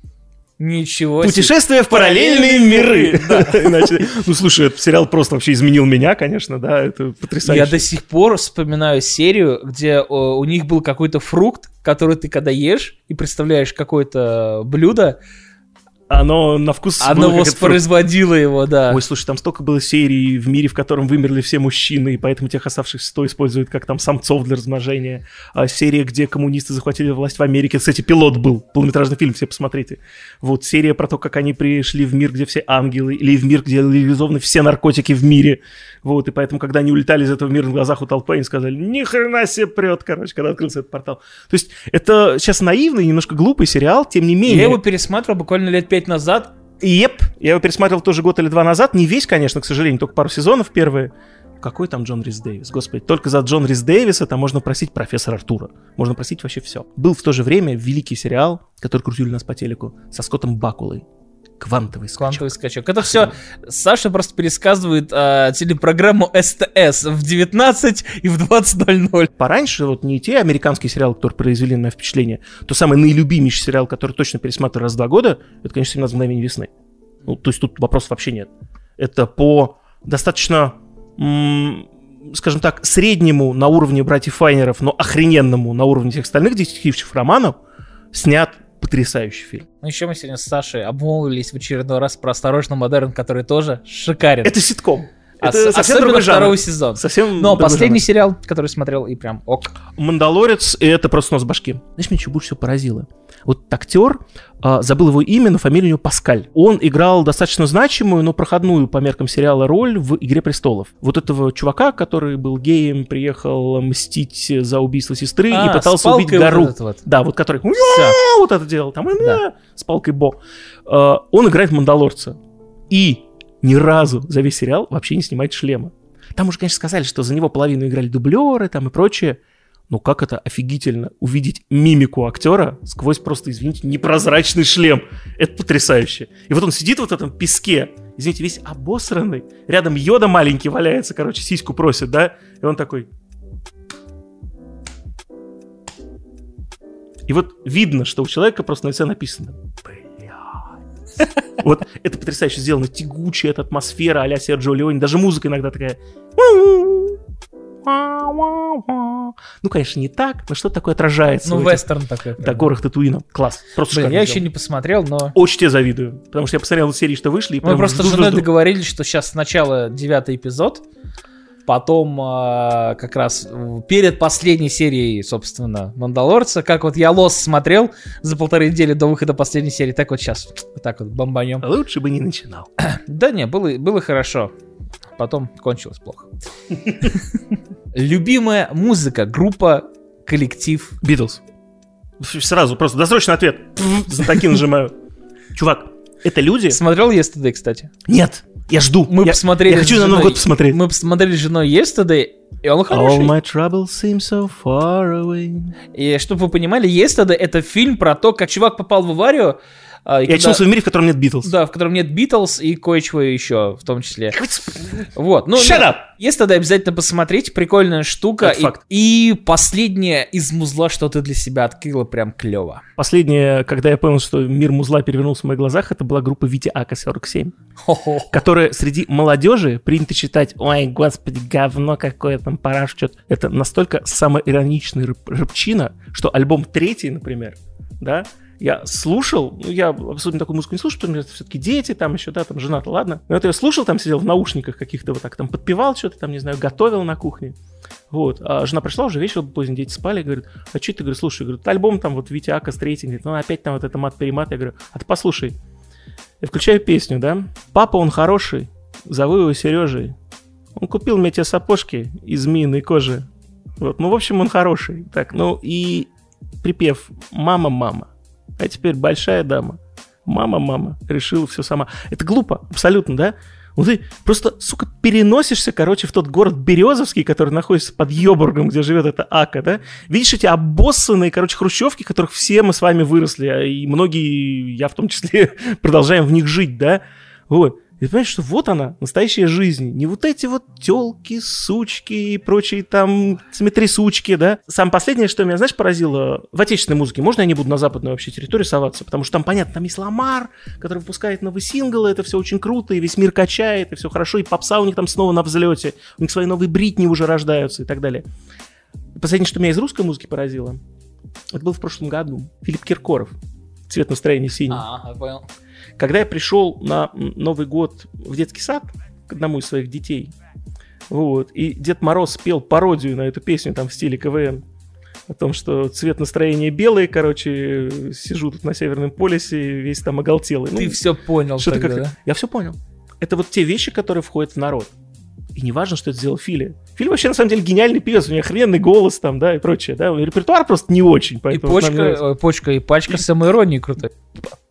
Ничего Путешествие в параллельные миры. ну, слушай, этот сериал просто вообще изменил меня, конечно, да, это потрясающе. Я до сих пор вспоминаю серию, где у них был какой-то фрукт, который ты когда ешь и представляешь какое-то блюдо, оно на вкус Оно воспроизводило его, да. Ой, слушай, там столько было серий в мире, в котором вымерли все мужчины, и поэтому тех оставшихся 100 используют как там самцов для размножения. А серия, где коммунисты захватили власть в Америке. Кстати, пилот был, полнометражный фильм, все посмотрите. Вот серия про то, как они пришли в мир, где все ангелы, или в мир, где легализованы все наркотики в мире. Вот, и поэтому, когда они улетали из этого мира на глазах у толпы, они сказали, ни хрена себе прет, короче, когда открылся этот портал. То есть это сейчас наивный, немножко глупый сериал, тем не менее. Я его пересматривал буквально лет пять назад. Еп, я его пересматривал тоже год или два назад. Не весь, конечно, к сожалению, только пару сезонов первые. Какой там Джон Рис Дэвис? Господи, только за Джон Рис Дэвиса там можно просить профессора Артура. Можно просить вообще все. Был в то же время великий сериал, который крутили нас по телеку, со Скоттом Бакулой. Квантовый скачок. Квантовый скачок. Это все Саша просто пересказывает а, телепрограмму СТС в 19 и в 20.00. Пораньше вот не те американские сериалы, которые произвели на впечатление, то самый наилюбимейший сериал, который точно пересматриваю раз в два года, это, конечно, 17 мгновений весны. Ну, то есть тут вопросов вообще нет. Это по достаточно, м, скажем так, среднему на уровне братьев Файнеров, но охрененному на уровне всех остальных детективных романов снят потрясающий фильм. Ну еще мы сегодня с Сашей обмолвились в очередной раз про «Осторожно, модерн», который тоже шикарен. Это ситком. Ос- Это совсем особенно другой жанр. второй сезон. Совсем Но другой последний жанр. сериал, который смотрел, и прям ок. Мандалорец, и это просто нос башки. Знаешь, меня что больше всего поразило? Вот актер, а, забыл его имя, но фамилия у него Паскаль. Он играл достаточно значимую, но проходную по меркам сериала роль в «Игре престолов». Вот этого чувака, который был геем, приехал мстить за убийство сестры А, и пытался убить вот гору. этот вот. Да, вот который вот это делал, там Да. с палкой Бо. А, Он играет Мандалорца. И ни разу за весь сериал вообще не снимает шлема. Там уже, конечно, сказали, что за него половину играли дублеры там и прочее. Но как это офигительно увидеть мимику актера сквозь просто, извините, непрозрачный шлем. Это потрясающе. И вот он сидит вот в этом песке, извините, весь обосранный. Рядом йода маленький валяется, короче, сиську просит, да? И он такой... И вот видно, что у человека просто на лице написано «Блядь». Вот это потрясающе сделано. Тягучая эта атмосфера а-ля Серджио Леони. Даже музыка иногда такая... Ну, конечно, не так, но что такое отражается. Ну, этих- вестерн такой. Да, горах Татуина. Класс. Просто Блин, я еще не посмотрел, но... Очень тебе завидую, потому что я посмотрел серии, что вышли, и Мы просто с женой договорились, что сейчас сначала девятый эпизод, потом а, как раз перед последней серией, собственно, Мандалорца, как вот я Лос смотрел за полторы недели до выхода последней серии, так вот сейчас, вот так вот бомбанем. Лучше бы не начинал. Да не, было, было хорошо, потом кончилось плохо. Любимая музыка, группа, коллектив. Битлз. Сразу, просто досрочный ответ. За таки нажимаю. Чувак, это люди? Смотрел Yesterday, кстати? Нет, я жду. Мы я, посмотрели Я хочу на Новый год посмотреть. Мы посмотрели с женой Yesterday, и он All хороший. my troubles seem so far away. И чтобы вы понимали, Yesterday это фильм про то, как чувак попал в аварию. А, и Я когда- очнулся в мире, в котором нет Битлз. Да, в котором нет Битлз и кое-чего еще в том числе. Вот. Ну, Shut нет, up! Есть тогда обязательно посмотреть, прикольная штука. И, факт. и последнее из музла, что ты для себя открыла, прям клево. Последнее, когда я понял, что мир музла перевернулся в моих глазах, это была группа Вити Ака 47, Хо-хо. которая среди молодежи принято считать, ой, господи, говно какое там, параш, что-то. Это настолько самоироничный рэп- рэпчина, что альбом третий, например, да, я слушал, ну, я особенно такую музыку не слушаю, потому что все-таки дети, там еще, да, там жена ладно. Но это я слушал, там сидел в наушниках каких-то вот так, там подпевал что-то, там, не знаю, готовил на кухне. Вот. А жена пришла уже вечер, поздно, дети спали, говорит, а что ты, говорю, слушай, говорю, альбом там вот Витя Ака с третий, говорит, ну опять там вот это мат-перемат, я говорю, а ты послушай. Я включаю песню, да, папа, он хороший, зову его Сережей. Он купил мне те сапожки из змеиной кожи. Вот, ну, в общем, он хороший. Так, ну и припев «Мама, мама». А теперь большая дама. Мама, мама, решила все сама. Это глупо, абсолютно, да? Вот ты просто, сука, переносишься, короче, в тот город Березовский, который находится под Йобургом, где живет эта Ака, да? Видишь эти обоссанные, короче, хрущевки, которых все мы с вами выросли, а и многие, я в том числе, продолжаем в них жить, да? Вот. И ты понимаешь, что вот она, настоящая жизнь. Не вот эти вот телки, сучки и прочие там сумочки, да. Самое последнее, что меня, знаешь, поразило, в отечественной музыке, можно я не буду на западную вообще территорию соваться? Потому что там, понятно, там есть Ламар, который выпускает новые синглы, это все очень круто, и весь мир качает, и все хорошо, и попса у них там снова на взлете, у них свои новые бритни уже рождаются и так далее. Последнее, что меня из русской музыки поразило, это было в прошлом году. Филипп Киркоров. цвет настроения синий. А, понял. Когда я пришел на Новый год в детский сад к одному из своих детей, вот, и Дед Мороз спел пародию на эту песню там в стиле КВН, о том, что цвет настроения белый, короче, сижу тут на Северном полюсе, весь там оголтелый. Ты Ну, все понял что-то тогда, как да? Я все понял. Это вот те вещи, которые входят в народ. И не важно, что это сделал Фили. Фили вообще, на самом деле, гениальный певец. У него охрененный голос там, да, и прочее, да. Репертуар просто не очень, И поэтому... не почка, ой, почка и пачка самоиронии крутой.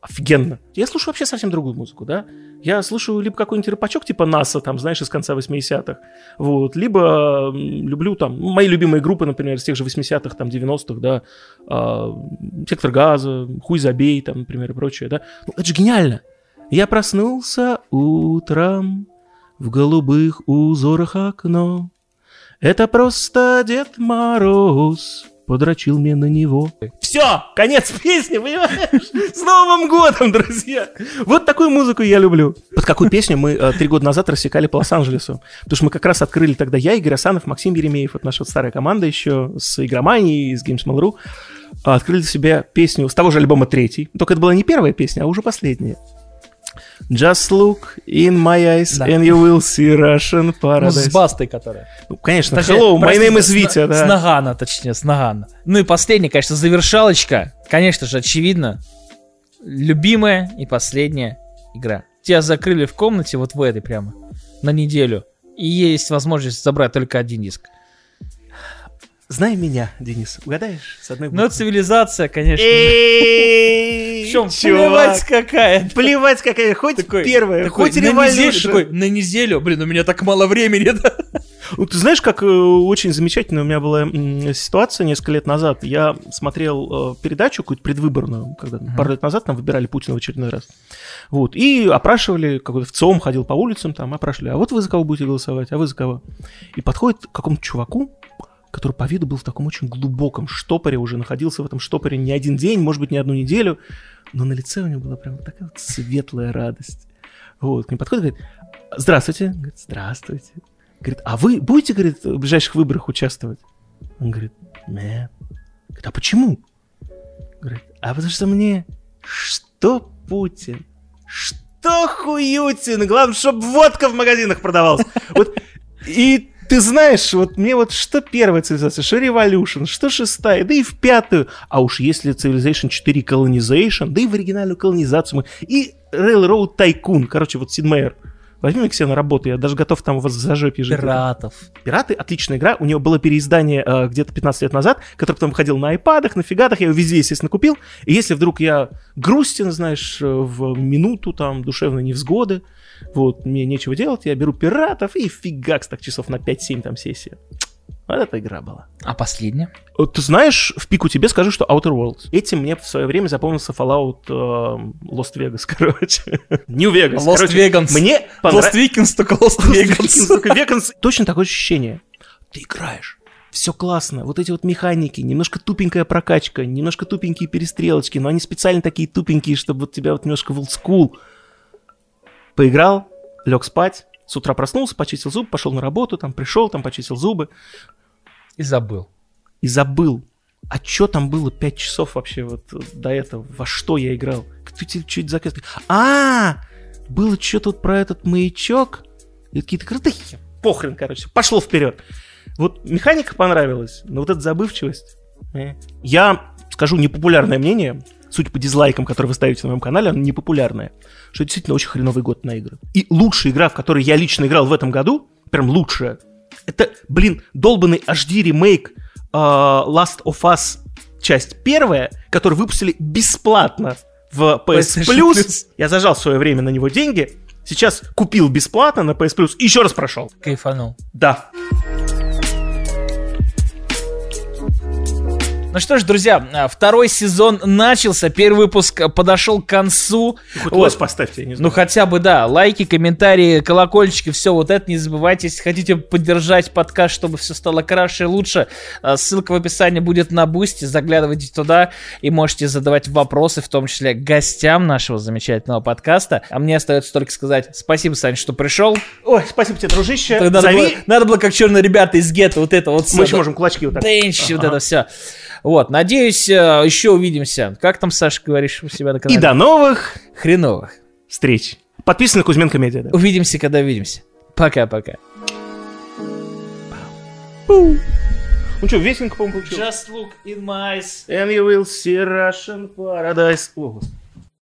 Офигенно. Я слушаю вообще совсем другую музыку, да. Я слушаю либо какой-нибудь рэпачок типа НАСА, там, знаешь, из конца 80-х, вот, либо люблю там, ну, мои любимые группы, например, с тех же 80-х, там, 90-х, да, а, Сектор Газа, Хуй Забей, там, например, и прочее, да. Ну, это же гениально. Я проснулся утром в голубых узорах окно. Это просто Дед Мороз подрочил мне на него. Все, конец песни, понимаешь? С Новым годом, друзья! Вот такую музыку я люблю. Под какую песню мы э, три года назад рассекали по Лос-Анджелесу? Потому что мы как раз открыли тогда я, Игорь Асанов, Максим Еремеев, вот наша старая команда еще с Игроманией, с Games Mail.ru, а, открыли для себя песню с того же альбома третий. Только это была не первая песня, а уже последняя. Just look in my eyes Да. and you will see Russian Ну, paradise. с бастой, которая. Ну, конечно, Точнее, hello, my простите, name is с- Витя, С да. Нагана, точнее, с Нагана. Ну и последняя, конечно, завершалочка. Конечно же, очевидно. Любимая и последняя игра. Тебя закрыли в комнате вот в этой прямо на неделю. И есть возможность забрать только один диск. Знай меня, Денис, угадаешь с одной Ну, это цивилизация, конечно. Эй, В чем плевать какая. Плевать какая, хоть первая, хоть на неделю, Revolution. такой, на неделю, блин, у меня так мало времени, да? Ну, ты знаешь, как э, очень замечательно у меня была ситуация несколько лет назад. Я смотрел э, передачу какую-то предвыборную, когда пару лет назад там выбирали Путина в очередной раз. Вот, и опрашивали, какой-то в ЦИОМ ходил по улицам, там опрашивали, а вот вы за кого будете голосовать, а вы за кого? И подходит к какому-то чуваку, который по виду был в таком очень глубоком штопоре, уже находился в этом штопоре не один день, может быть, не одну неделю, но на лице у него была прям такая вот светлая радость. Вот, к ним подходит говорит, здравствуйте. Говорит, здравствуйте. Говорит, а вы будете, говорит, в ближайших выборах участвовать? Он говорит, нет. Говорит, а почему? Говорит, а потому что мне что Путин, что Хуютин, главное, чтобы водка в магазинах продавалась. Вот, и ты знаешь, вот мне вот что первая цивилизация, что Revolution, что шестая, да и в пятую. А уж если Civilization 4 Colonization, да и в оригинальную колонизацию мы, и Railroad Tycoon, короче, вот Sid Meier. Возьми меня к себе на работу, я даже готов там вас за жопе жить. Пиратов. Пираты отличная игра. У нее было переиздание э, где-то 15 лет назад, которое потом выходил на айпадах, на фигатах. Я его везде, естественно, купил. И если вдруг я грустен, знаешь, э, в минуту там душевной невзгоды, вот, мне нечего делать, я беру пиратов и фигакс так часов на 5-7 там сессия. Вот эта игра была. А последняя? Э, Ты знаешь, в пику тебе скажу, что Outer Worlds. Этим мне в свое время запомнился Fallout э, Lost Vegas, короче. New Vegas. Lost короче. Vegas. Мне Lost понравилось. Vikings, только Lost Vegas. Веконс. Точно такое ощущение. Ты играешь. Все классно. Вот эти вот механики, немножко тупенькая прокачка, немножко тупенькие перестрелочки, но они специально такие тупенькие, чтобы вот тебя вот немножко в олдскул. Поиграл, лег спать, с утра проснулся, почистил зубы, пошел на работу, там пришел, там почистил зубы И забыл. и забыл. А что там было 5 часов вообще вот до этого? Во что я играл? Кто тебе что-то заказ? А, было что-то вот про этот маячок. И какие-то крутые. Похрен, короче. Пошло вперед. Вот механика понравилась, но вот эта забывчивость. э. Я скажу непопулярное мнение, судя по дизлайкам, которые вы ставите на моем канале, оно непопулярное, что это действительно очень хреновый год на игры. И лучшая игра, в которой я лично играл в этом году, прям лучшая, это, блин, долбанный HD ремейк э, Last of Us часть первая, которую выпустили бесплатно в PS Plus. Я зажал в свое время на него деньги. Сейчас купил бесплатно на PS Plus и еще раз прошел. Кайфанул. Да. Ну что ж, друзья, а, второй сезон начался, первый выпуск подошел к концу. Хоть Вот. лайк поставьте, не Ну знаю. хотя бы, да, лайки, комментарии, колокольчики, все вот это не забывайте. Если хотите поддержать подкаст, чтобы все стало краше и лучше, а, ссылка в описании будет на Бусти, заглядывайте туда и можете задавать вопросы, в том числе гостям нашего замечательного подкаста. А мне остается только сказать спасибо, Сань, что пришел. Ой, спасибо тебе, дружище. Надо было, Зови. надо было как черные ребята из гетто, вот это вот Мы еще можем кулачки вот так. Тенч, вот Ага. это все. Вот, надеюсь, э, еще увидимся. Как там, Саша, говоришь у себя на канале? И до новых Хреновых. встреч. Подписаны на Кузьменко Медиа. да. Увидимся, когда увидимся. Пока-пока. Ну что, веселенько, по-моему, получилось. Just look in my eyes. And you will see Russian paradise. О, господи.